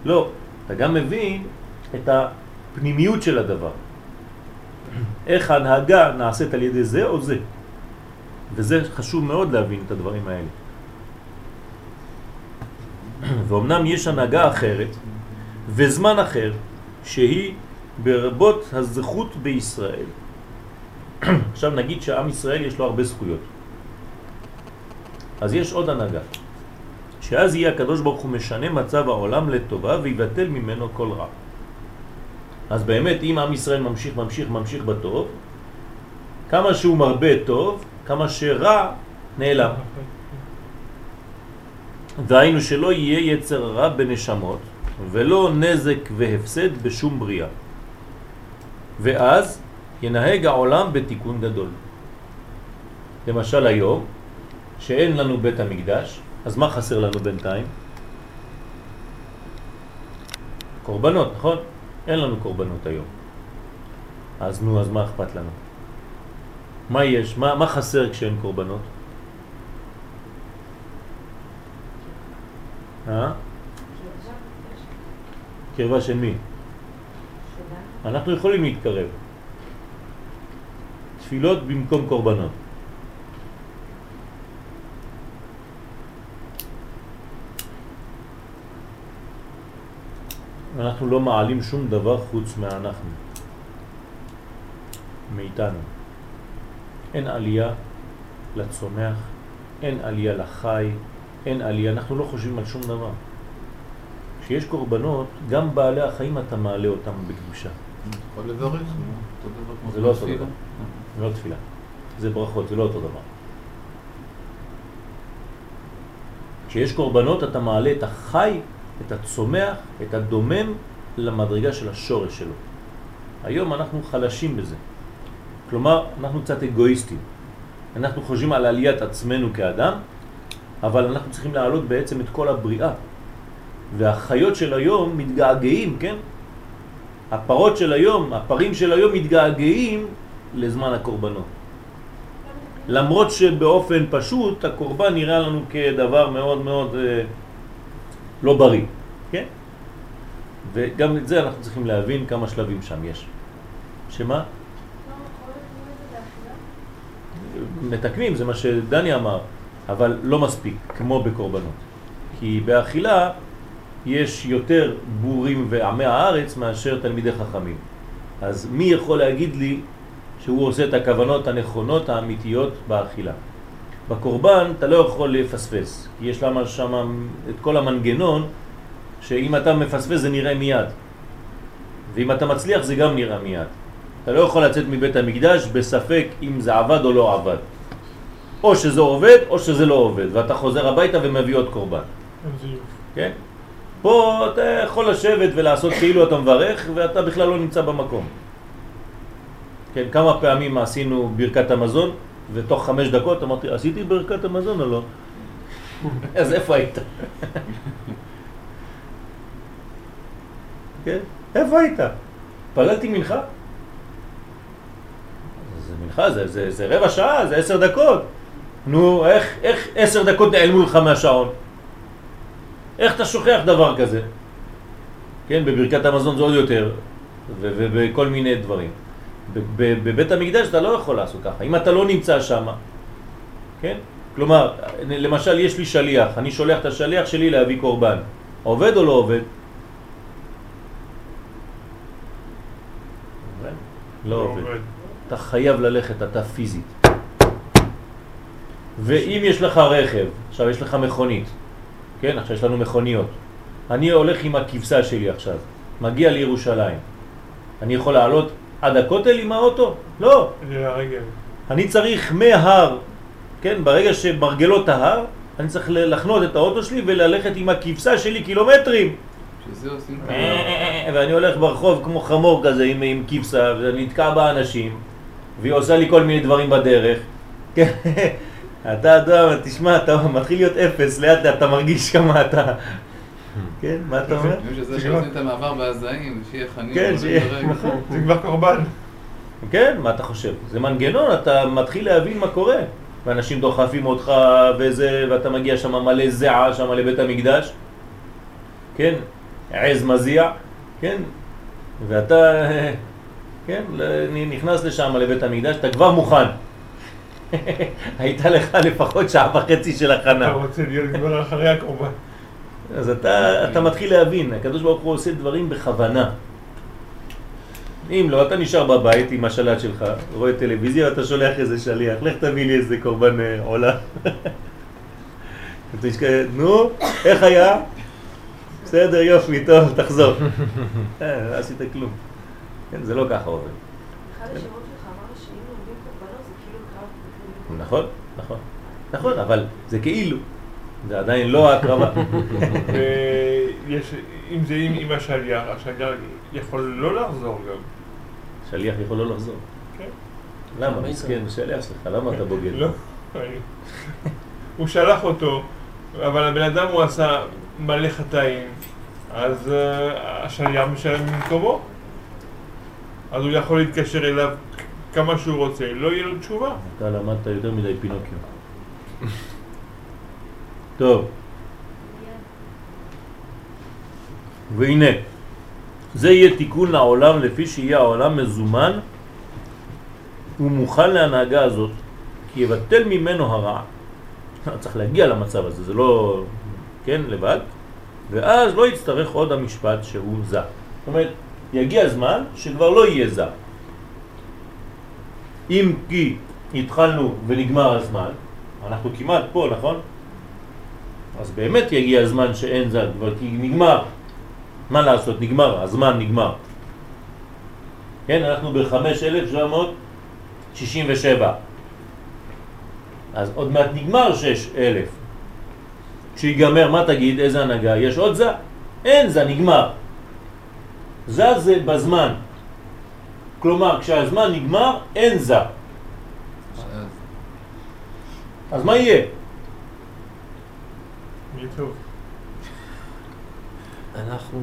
לא, אתה גם מבין את הפנימיות של הדבר. איך ההנהגה נעשית על ידי זה או זה. וזה חשוב מאוד להבין את הדברים האלה. ואומנם יש הנהגה אחרת וזמן אחר שהיא ברבות הזכות בישראל. עכשיו נגיד שעם ישראל יש לו הרבה זכויות. אז יש עוד הנהגה, שאז יהיה הקדוש ברוך הוא משנה מצב העולם לטובה ויבטל ממנו כל רע. אז באמת אם עם ישראל ממשיך, ממשיך, ממשיך בטוב, כמה שהוא מרבה טוב, כמה שרע נעלם. דהיינו שלא יהיה יצר רע בנשמות ולא נזק והפסד בשום בריאה. ואז ינהג העולם בתיקון גדול. למשל היום, שאין לנו בית המקדש, אז מה חסר לנו בינתיים? קורבנות, נכון? אין לנו קורבנות היום. אז נו, אז מה אכפת לנו? מה יש? מה, מה חסר כשאין קורבנות? אה? קרבה של מי? אנחנו יכולים להתקרב. תפילות במקום קורבנות. אנחנו לא מעלים שום דבר חוץ מאנחנו, מאיתנו. אין עלייה לצומח, אין עלייה לחי, אין עלייה, אנחנו לא חושבים על שום דבר. כשיש קורבנות, גם בעלי החיים אתה מעלה אותם בקדושה. יכול לברך, זה לא אותו דבר, זה לא תפילה. זה ברכות, זה לא אותו דבר. כשיש קורבנות אתה מעלה את החי את הצומח, את הדומם למדרגה של השורש שלו. היום אנחנו חלשים בזה. כלומר, אנחנו קצת אגואיסטים. אנחנו חושבים על עליית עצמנו כאדם, אבל אנחנו צריכים להעלות בעצם את כל הבריאה. והחיות של היום מתגעגעים, כן? הפרות של היום, הפרים של היום מתגעגעים לזמן הקורבנות. למרות שבאופן פשוט הקורבן נראה לנו כדבר מאוד מאוד אה, לא בריא, כן? וגם את זה אנחנו צריכים להבין כמה שלבים שם יש. שמה? מתקנים, זה מה שדני אמר, אבל לא מספיק, כמו בקורבנות. כי באכילה יש יותר בורים ועמי הארץ מאשר תלמידי חכמים. אז מי יכול להגיד לי שהוא עושה את הכוונות הנכונות האמיתיות באכילה? בקורבן אתה לא יכול לפספס, כי יש למה שם את כל המנגנון שאם אתה מפספס זה נראה מיד. ואם אתה מצליח זה גם נראה מיד. אתה לא יכול לצאת מבית המקדש בספק אם זה עבד או לא עבד. או שזה עובד או שזה לא עובד, ואתה חוזר הביתה ומביא עוד קורבן. כן? פה אתה יכול לשבת ולעשות כאילו אתה מברך ואתה בכלל לא נמצא במקום. כן, כמה פעמים עשינו ברכת המזון ותוך חמש דקות אמרתי, עשיתי ברכת המזון או לא? אז איפה היית? כן? איפה היית? פללתי מנחה? זה מנחה, זה, זה, זה רבע שעה, זה עשר דקות. נו, איך, איך עשר דקות נעלמו לך מהשעון? איך אתה שוכח דבר כזה? כן, בברכת המזון זה עוד יותר, ובכל מיני דברים. בבית המקדש אתה לא יכול לעשות ככה, אם אתה לא נמצא שם, כן? כלומר, למשל יש לי שליח, אני שולח את השליח שלי להביא קורבן. עובד או לא עובד? לא עובד. אתה חייב ללכת, אתה פיזית. ואם יש לך רכב, עכשיו יש לך מכונית, כן, עכשיו יש לנו מכוניות. אני הולך עם הכבשה שלי עכשיו, מגיע לירושלים. אני יכול לעלות עד הכותל עם האוטו? לא. אני צריך מההר, כן, ברגע שמרגלות ההר, אני צריך לחנות את האוטו שלי וללכת עם הכבשה שלי קילומטרים. שזה עושים אה, ואני הולך ברחוב כמו חמור כזה עם, עם כבשה, ואני נתקע באנשים, והיא עושה לי כל מיני דברים בדרך. אתה אדם, תשמע, אתה מתחיל להיות אפס, לאט לאט אתה מרגיש כמה אתה... כן, מה אתה אומר? שזה שעושים את המעבר בהזעים, שיהיה חנין. כן, שיהיה, נכון, זה כבר קורבן. כן, מה אתה חושב? זה מנגנון, אתה מתחיל להבין מה קורה. ואנשים דוחפים אותך וזה, ואתה מגיע שם מלא זעה שם לבית המקדש. כן, עז מזיע, כן, ואתה, כן, נכנס לשם לבית המקדש, אתה כבר מוכן. הייתה לך לפחות שעה וחצי של הכנה. אתה רוצה להיות כבר אחרי הקורבן. אז אתה, אתה מתחיל להבין, הקדוש ברוך הוא עושה דברים בכוונה. אם לא, אתה נשאר בבית עם השלט שלך, רואה טלוויזיה ואתה שולח איזה שליח, לך תביא לי איזה קורבן אה, עולה. נו, איך היה? בסדר, יופי, טוב, תחזור. אה, לא עשית כלום. כן, זה לא ככה עובד. אחד השמות שלך אמר שאם לומדים קורבנות זה כאילו קרב. נכון, נכון. נכון, אבל זה כאילו. זה עדיין לא הקרבה. ויש, אם זה עם, עם השליח, השליח יכול לא לחזור גם. שליח יכול לא לחזור. כן. למה? מסכן, שליח שלך, למה אתה בוגד? לא. הוא שלח אותו, אבל הבן אדם הוא עשה מלא חטאים, אז uh, השליח משלם במקומו. אז הוא יכול להתקשר אליו כמה שהוא רוצה, לא יהיה לו תשובה. אתה למדת יותר מדי פינוקיו. טוב. והנה, זה יהיה תיקון לעולם לפי שיהיה העולם מזומן ומוכן להנהגה הזאת, כי יבטל ממנו הרע. צריך להגיע למצב הזה, זה לא, כן, לבד, ואז לא יצטרך עוד המשפט שהוא זה. זאת אומרת, יגיע זמן שכבר לא יהיה זה. אם כי התחלנו ונגמר הזמן, אנחנו כמעט פה, נכון? אז באמת יגיע הזמן שאין כבר כי נגמר. מה לעשות? נגמר, הזמן נגמר. כן, אנחנו ב-5,767. אז עוד מעט נגמר 6,000. כשיגמר, מה תגיד? איזה הנהגה? יש עוד זה? אין זה, נגמר. זה זה בזמן. כלומר, כשהזמן נגמר, אין זה. אז מה יהיה? טוב. אנחנו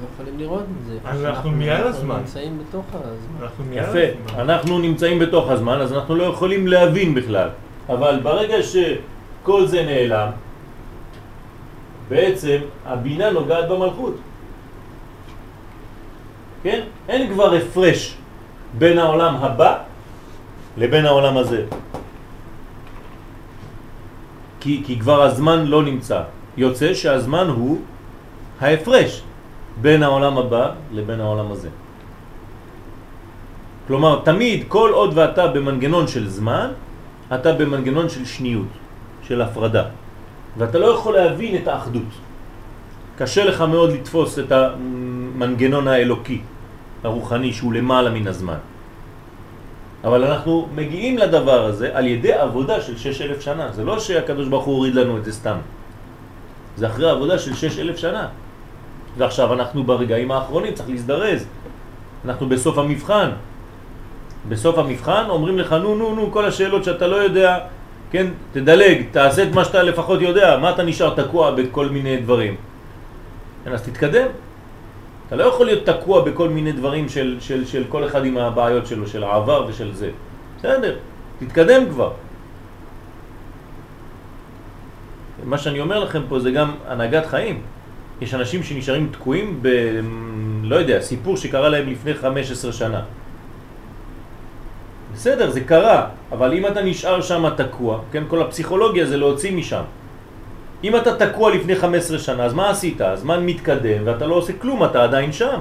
לא יכולים לראות את זה. אנחנו מיד הזמן. אנחנו נמצאים בתוך הזמן. יפה. אנחנו נמצאים בתוך הזמן, אז אנחנו לא יכולים להבין בכלל. אבל ברגע שכל זה נעלם, בעצם הבינה נוגעת במלכות. כן? אין כבר הפרש בין העולם הבא לבין העולם הזה. כי, כי כבר הזמן לא נמצא. יוצא שהזמן הוא ההפרש בין העולם הבא לבין העולם הזה. כלומר, תמיד, כל עוד ואתה במנגנון של זמן, אתה במנגנון של שניות, של הפרדה. ואתה לא יכול להבין את האחדות. קשה לך מאוד לתפוס את המנגנון האלוקי, הרוחני, שהוא למעלה מן הזמן. אבל אנחנו מגיעים לדבר הזה על ידי עבודה של שש אלף שנה. זה לא שהקדוש ברוך הוא הוריד לנו את זה סתם. זה אחרי עבודה של שש אלף שנה. ועכשיו אנחנו ברגעים האחרונים, צריך להזדרז. אנחנו בסוף המבחן. בסוף המבחן אומרים לך, נו, נו, נו, כל השאלות שאתה לא יודע, כן, תדלג, תעשה את מה שאתה לפחות יודע, מה אתה נשאר תקוע בכל מיני דברים. כן, אז תתקדם. אתה לא יכול להיות תקוע בכל מיני דברים של, של, של כל אחד עם הבעיות שלו, של העבר ושל זה. בסדר, תתקדם כבר. מה שאני אומר לכם פה זה גם הנהגת חיים. יש אנשים שנשארים תקועים ב... לא יודע, סיפור שקרה להם לפני 15 שנה. בסדר, זה קרה, אבל אם אתה נשאר שם תקוע, כן, כל הפסיכולוגיה זה להוציא משם. אם אתה תקוע לפני 15 שנה, אז מה עשית? הזמן מתקדם ואתה לא עושה כלום, אתה עדיין שם.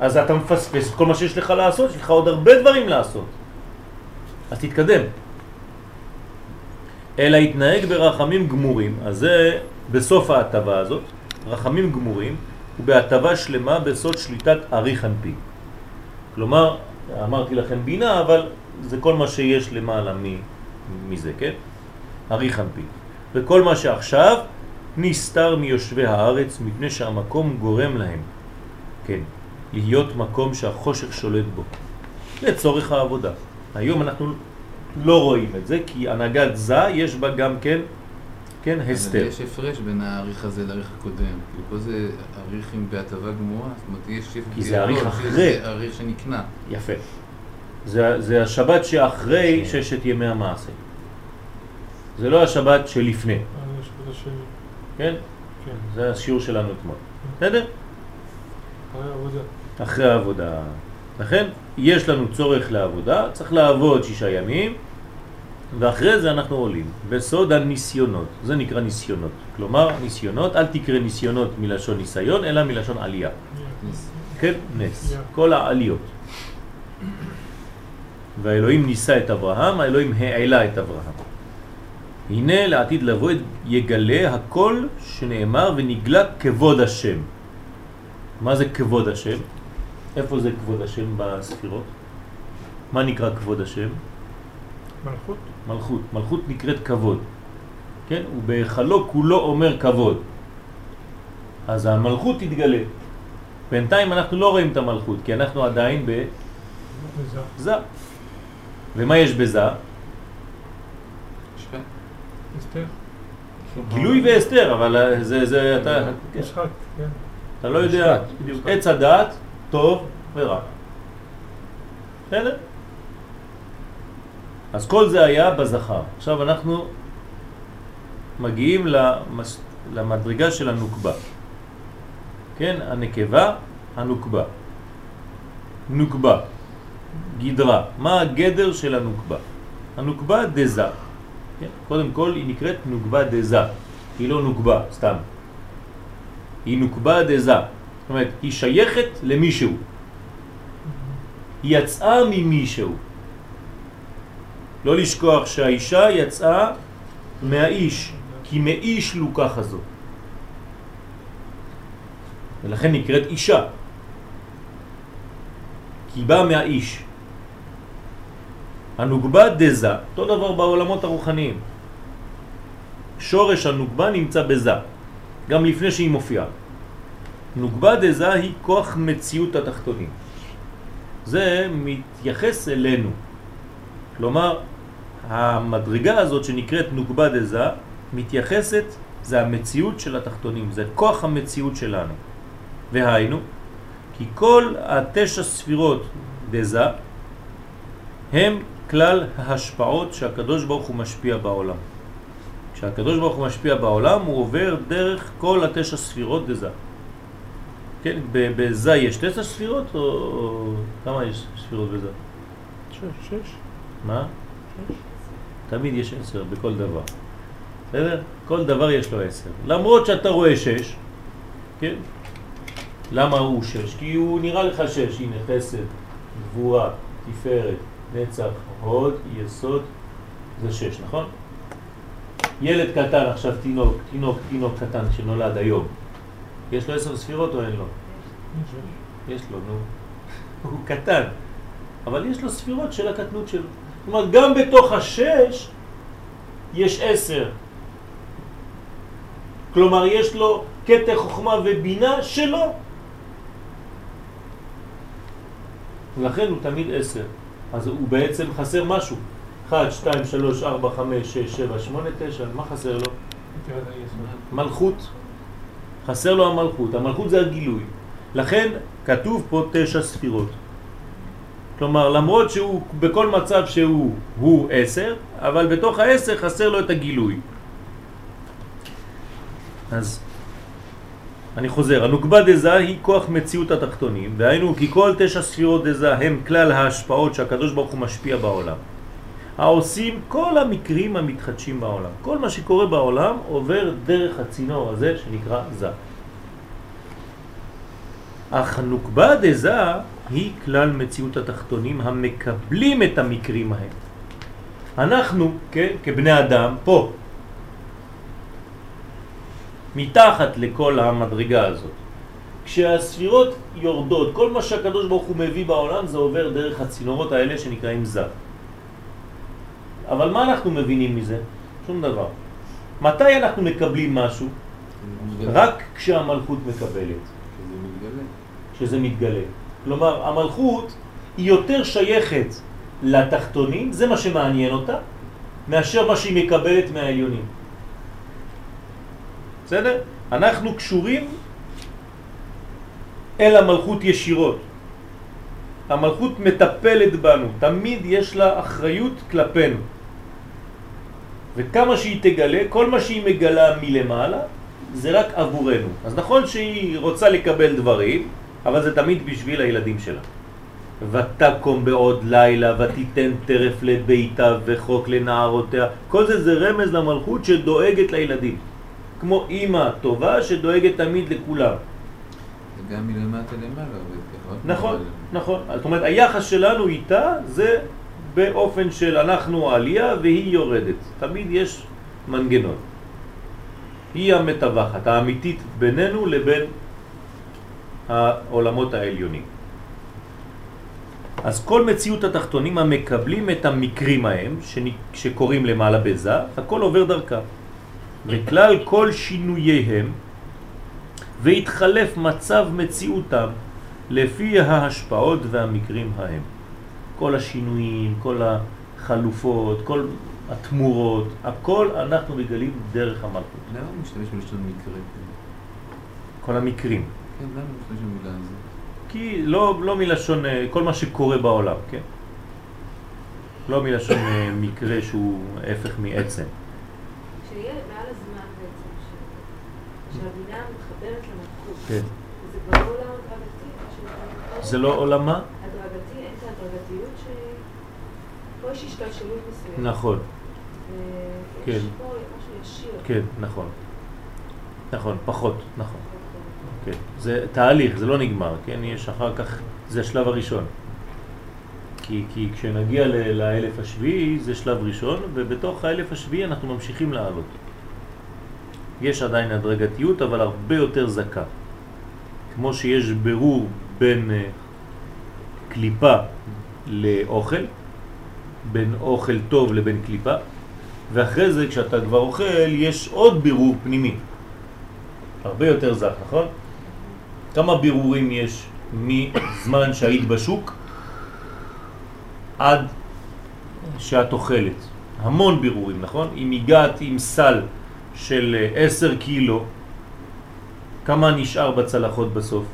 אז אתה מפספס כל מה שיש לך לעשות, יש לך עוד הרבה דברים לעשות. אז תתקדם. אלא התנהג ברחמים גמורים, אז זה בסוף ההטבה הזאת, רחמים גמורים, ובהטבה שלמה בסוד שליטת אריך אנפי. כלומר, אמרתי לכם בינה, אבל זה כל מה שיש למעלה מזה, כן? אריך אנפי. וכל מה שעכשיו נסתר מיושבי הארץ מפני שהמקום גורם להם, כן, להיות מקום שהחושך שולט בו, לצורך העבודה. היום אנחנו לא רואים את זה, כי הנהגת זה יש בה גם כן, כן, הסתר. אבל יש הפרש בין האריך הזה לאריך הקודם. כאילו פה זה אריך עם בהטבה גמורה, זאת אומרת יש... כי זה אריך אחרי. זה אריך שנקנה. יפה. זה, זה השבת שאחרי ששת ימי המעשה. זה לא השבת שלפני. אה, יש בזה שני. כן? כן. זה השיעור שלנו אתמול. בסדר? אחרי העבודה. אחרי העבודה. לכן, יש לנו צורך לעבודה, צריך לעבוד שישה ימים, ואחרי זה אנחנו עולים. בסוד הניסיונות, זה נקרא ניסיונות. כלומר, ניסיונות, אל תקרא ניסיונות מלשון ניסיון, אלא מלשון עלייה. כן? נס. כל העליות. והאלוהים ניסה את אברהם, האלוהים העלה את אברהם. הנה לעתיד לבוא יגלה הכל שנאמר ונגלה כבוד השם. מה זה כבוד השם? איפה זה כבוד השם בספירות? מה נקרא כבוד השם? מלכות? מלכות. מלכות נקראת כבוד. כן? ובהיכלו כולו אומר כבוד. אז המלכות תתגלה. בינתיים אנחנו לא רואים את המלכות, כי אנחנו עדיין. בזה. ומה יש בזה? אסתר? גילוי והסתר, אבל אה, זה, זה, אתה, כן. משחק, כן. אתה לא יודע, בדיוק, עץ הדעת, טוב ורע. בסדר? אז כל זה היה בזכר. עכשיו אנחנו מגיעים למס... למדרגה של הנוקבה. כן, הנקבה, הנוקבה. נוקבה, גדרה. מה הגדר של הנוקבה? הנוקבה דזה. כן? קודם כל היא נקראת נוקבה דזה. היא לא נוקבה, סתם. היא נוקבה דזה. זאת אומרת, היא שייכת למישהו. היא יצאה ממישהו. לא לשכוח שהאישה יצאה מהאיש, כי מאיש לוקח הזו. ולכן נקראת אישה. כי היא באה מהאיש. הנוגבה דזה, אותו דבר בעולמות הרוחניים. שורש הנוגבה נמצא בזה, גם לפני שהיא מופיעה. נוגבה דזה היא כוח מציאות התחתונים. זה מתייחס אלינו. כלומר, המדרגה הזאת שנקראת נוגבה דזה מתייחסת, זה המציאות של התחתונים, זה כוח המציאות שלנו. והיינו, כי כל התשע ספירות דזה הם כלל ההשפעות שהקדוש ברוך הוא משפיע בעולם. כשהקדוש ברוך הוא משפיע בעולם הוא עובר דרך כל התשע ספירות דזה. כן, בזה יש תשע ספירות או, או כמה יש ספירות בזה? שש, שש. מה? שש. תמיד יש עשר בכל דבר. בסדר? כל דבר יש לו עשר. למרות שאתה רואה שש, כן? למה הוא שש? כי הוא נראה לך שש, הנה חסד, גבורה, תפארת, נצח, הוד, יסוד, זה שש, נכון? ילד קטן עכשיו, תינוק, תינוק, תינוק קטן שנולד היום, יש לו עשר ספירות או אין לו? יש לו, נו. הוא קטן, אבל יש לו ספירות של הקטנות שלו. זאת אומרת, גם בתוך השש יש עשר. כלומר, יש לו קטע חוכמה ובינה שלו. ולכן הוא תמיד עשר. אז הוא בעצם חסר משהו. 1, 2, 3, 4, 5, 6, 7, 8, 9, מה חסר לו? מלכות. חסר לו המלכות. המלכות זה הגילוי. לכן כתוב פה תשע ספירות. כלומר, למרות שהוא בכל מצב שהוא הוא עשר, אבל בתוך העשר חסר לו את הגילוי. אז אני חוזר, הנוקבה דזה היא כוח מציאות התחתונים, והיינו כי כל תשע ספירות דזה הם כלל ההשפעות שהקדוש ברוך הוא משפיע בעולם. העושים כל המקרים המתחדשים בעולם. כל מה שקורה בעולם עובר דרך הצינור הזה שנקרא זה. אך הנוקבה דזה היא כלל מציאות התחתונים המקבלים את המקרים ההם. אנחנו, כן, כבני אדם, פה, מתחת לכל המדרגה הזאת. כשהספירות יורדות, כל מה שהקדוש ברוך הוא מביא בעולם זה עובר דרך הצינורות האלה שנקראים זר. אבל מה אנחנו מבינים מזה? שום דבר. מתי אנחנו מקבלים משהו? רק כשהמלכות מקבלת. זה מתגלה. שזה מתגלה. כלומר, המלכות היא יותר שייכת לתחתונים, זה מה שמעניין אותה, מאשר מה שהיא מקבלת מהעליונים. בסדר? אנחנו קשורים אל המלכות ישירות. המלכות מטפלת בנו, תמיד יש לה אחריות כלפינו. וכמה שהיא תגלה, כל מה שהיא מגלה מלמעלה, זה רק עבורנו. אז נכון שהיא רוצה לקבל דברים, אבל זה תמיד בשביל הילדים שלה. ותקום בעוד לילה ותיתן טרף לביתה וחוק לנערותיה. כל זה זה רמז למלכות שדואגת לילדים. כמו אימא טובה שדואגת תמיד לכולם. וגם מלמטה למעלה עובד ככה. עוד נכון, נכון. זאת אומרת, היחס שלנו איתה זה באופן של אנחנו עלייה והיא יורדת. תמיד יש מנגנון. היא המתווכת, האמיתית בינינו לבין העולמות העליונים. אז כל מציאות התחתונים המקבלים את המקרים ההם שקורים למעלה בזה, הכל עובר דרכה. וכלל כל שינוייהם והתחלף מצב מציאותם לפי ההשפעות והמקרים ההם. כל השינויים, כל החלופות, כל התמורות, הכל אנחנו מגלים דרך המלכות. למה הוא משתמש בלשון מקרה? כל המקרים. כן, למה הוא משתמש במילה הזאת? כי לא, לא מלשון אה, כל מה שקורה בעולם, כן? לא מלשון אה, מקרה שהוא הפך מעצם. כשיהיה מעל הזמן בעצם, ש- שהבינה מתחברת למלכות, כן. זה כבר לא עולם הדרגתי, זה לא עולמה? הדרגתי, אין את ההדרגתיות ש... פה יש השתלשלות מסוימת. נכון, ויש כן. פה משהו ישיר. כן, נכון. נכון, פחות, נכון. כן. זה תהליך, זה לא נגמר, כן? יש אחר כך, זה השלב הראשון. כי, כי כשנגיע לאלף השביעי זה שלב ראשון, ובתוך האלף השביעי אנחנו ממשיכים לעלות. יש עדיין הדרגתיות, אבל הרבה יותר זקה. כמו שיש ברור בין אה, קליפה לאוכל, בין אוכל טוב לבין קליפה, ואחרי זה כשאתה כבר אוכל יש עוד בירור פנימי. הרבה יותר זך, נכון? כמה בירורים יש מזמן שהיית בשוק עד שאת אוכלת? המון בירורים, נכון? אם הגעת עם סל של אה, 10 קילו, כמה נשאר בצלחות בסוף?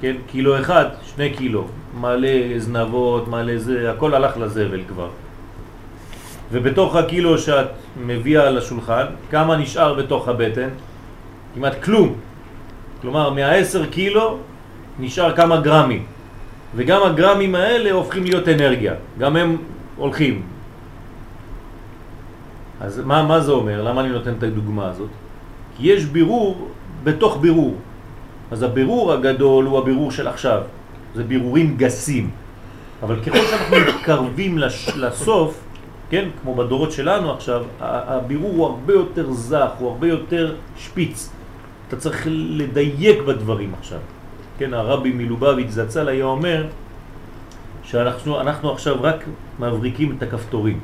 כן? קילו אחד, שני קילו, מלא זנבות, מלא זה, הכל הלך לזבל כבר. ובתוך הקילו שאת מביאה על השולחן, כמה נשאר בתוך הבטן? כמעט כלום. כלומר, מה-10 קילו נשאר כמה גרמים. וגם הגרמים האלה הופכים להיות אנרגיה. גם הם הולכים. אז מה, מה זה אומר? למה אני נותן את הדוגמה הזאת? כי יש בירור בתוך בירור. אז הבירור הגדול הוא הבירור של עכשיו. זה בירורים גסים. אבל ככל שאנחנו מתקרבים לש, לסוף, כן, כמו בדורות שלנו עכשיו, הבירור הוא הרבה יותר זך, הוא הרבה יותר שפיץ. אתה צריך לדייק בדברים עכשיו. כן, הרבי מלובביץ' זצ"ל היה אומר שאנחנו אנחנו עכשיו רק מבריקים את הכפתורים.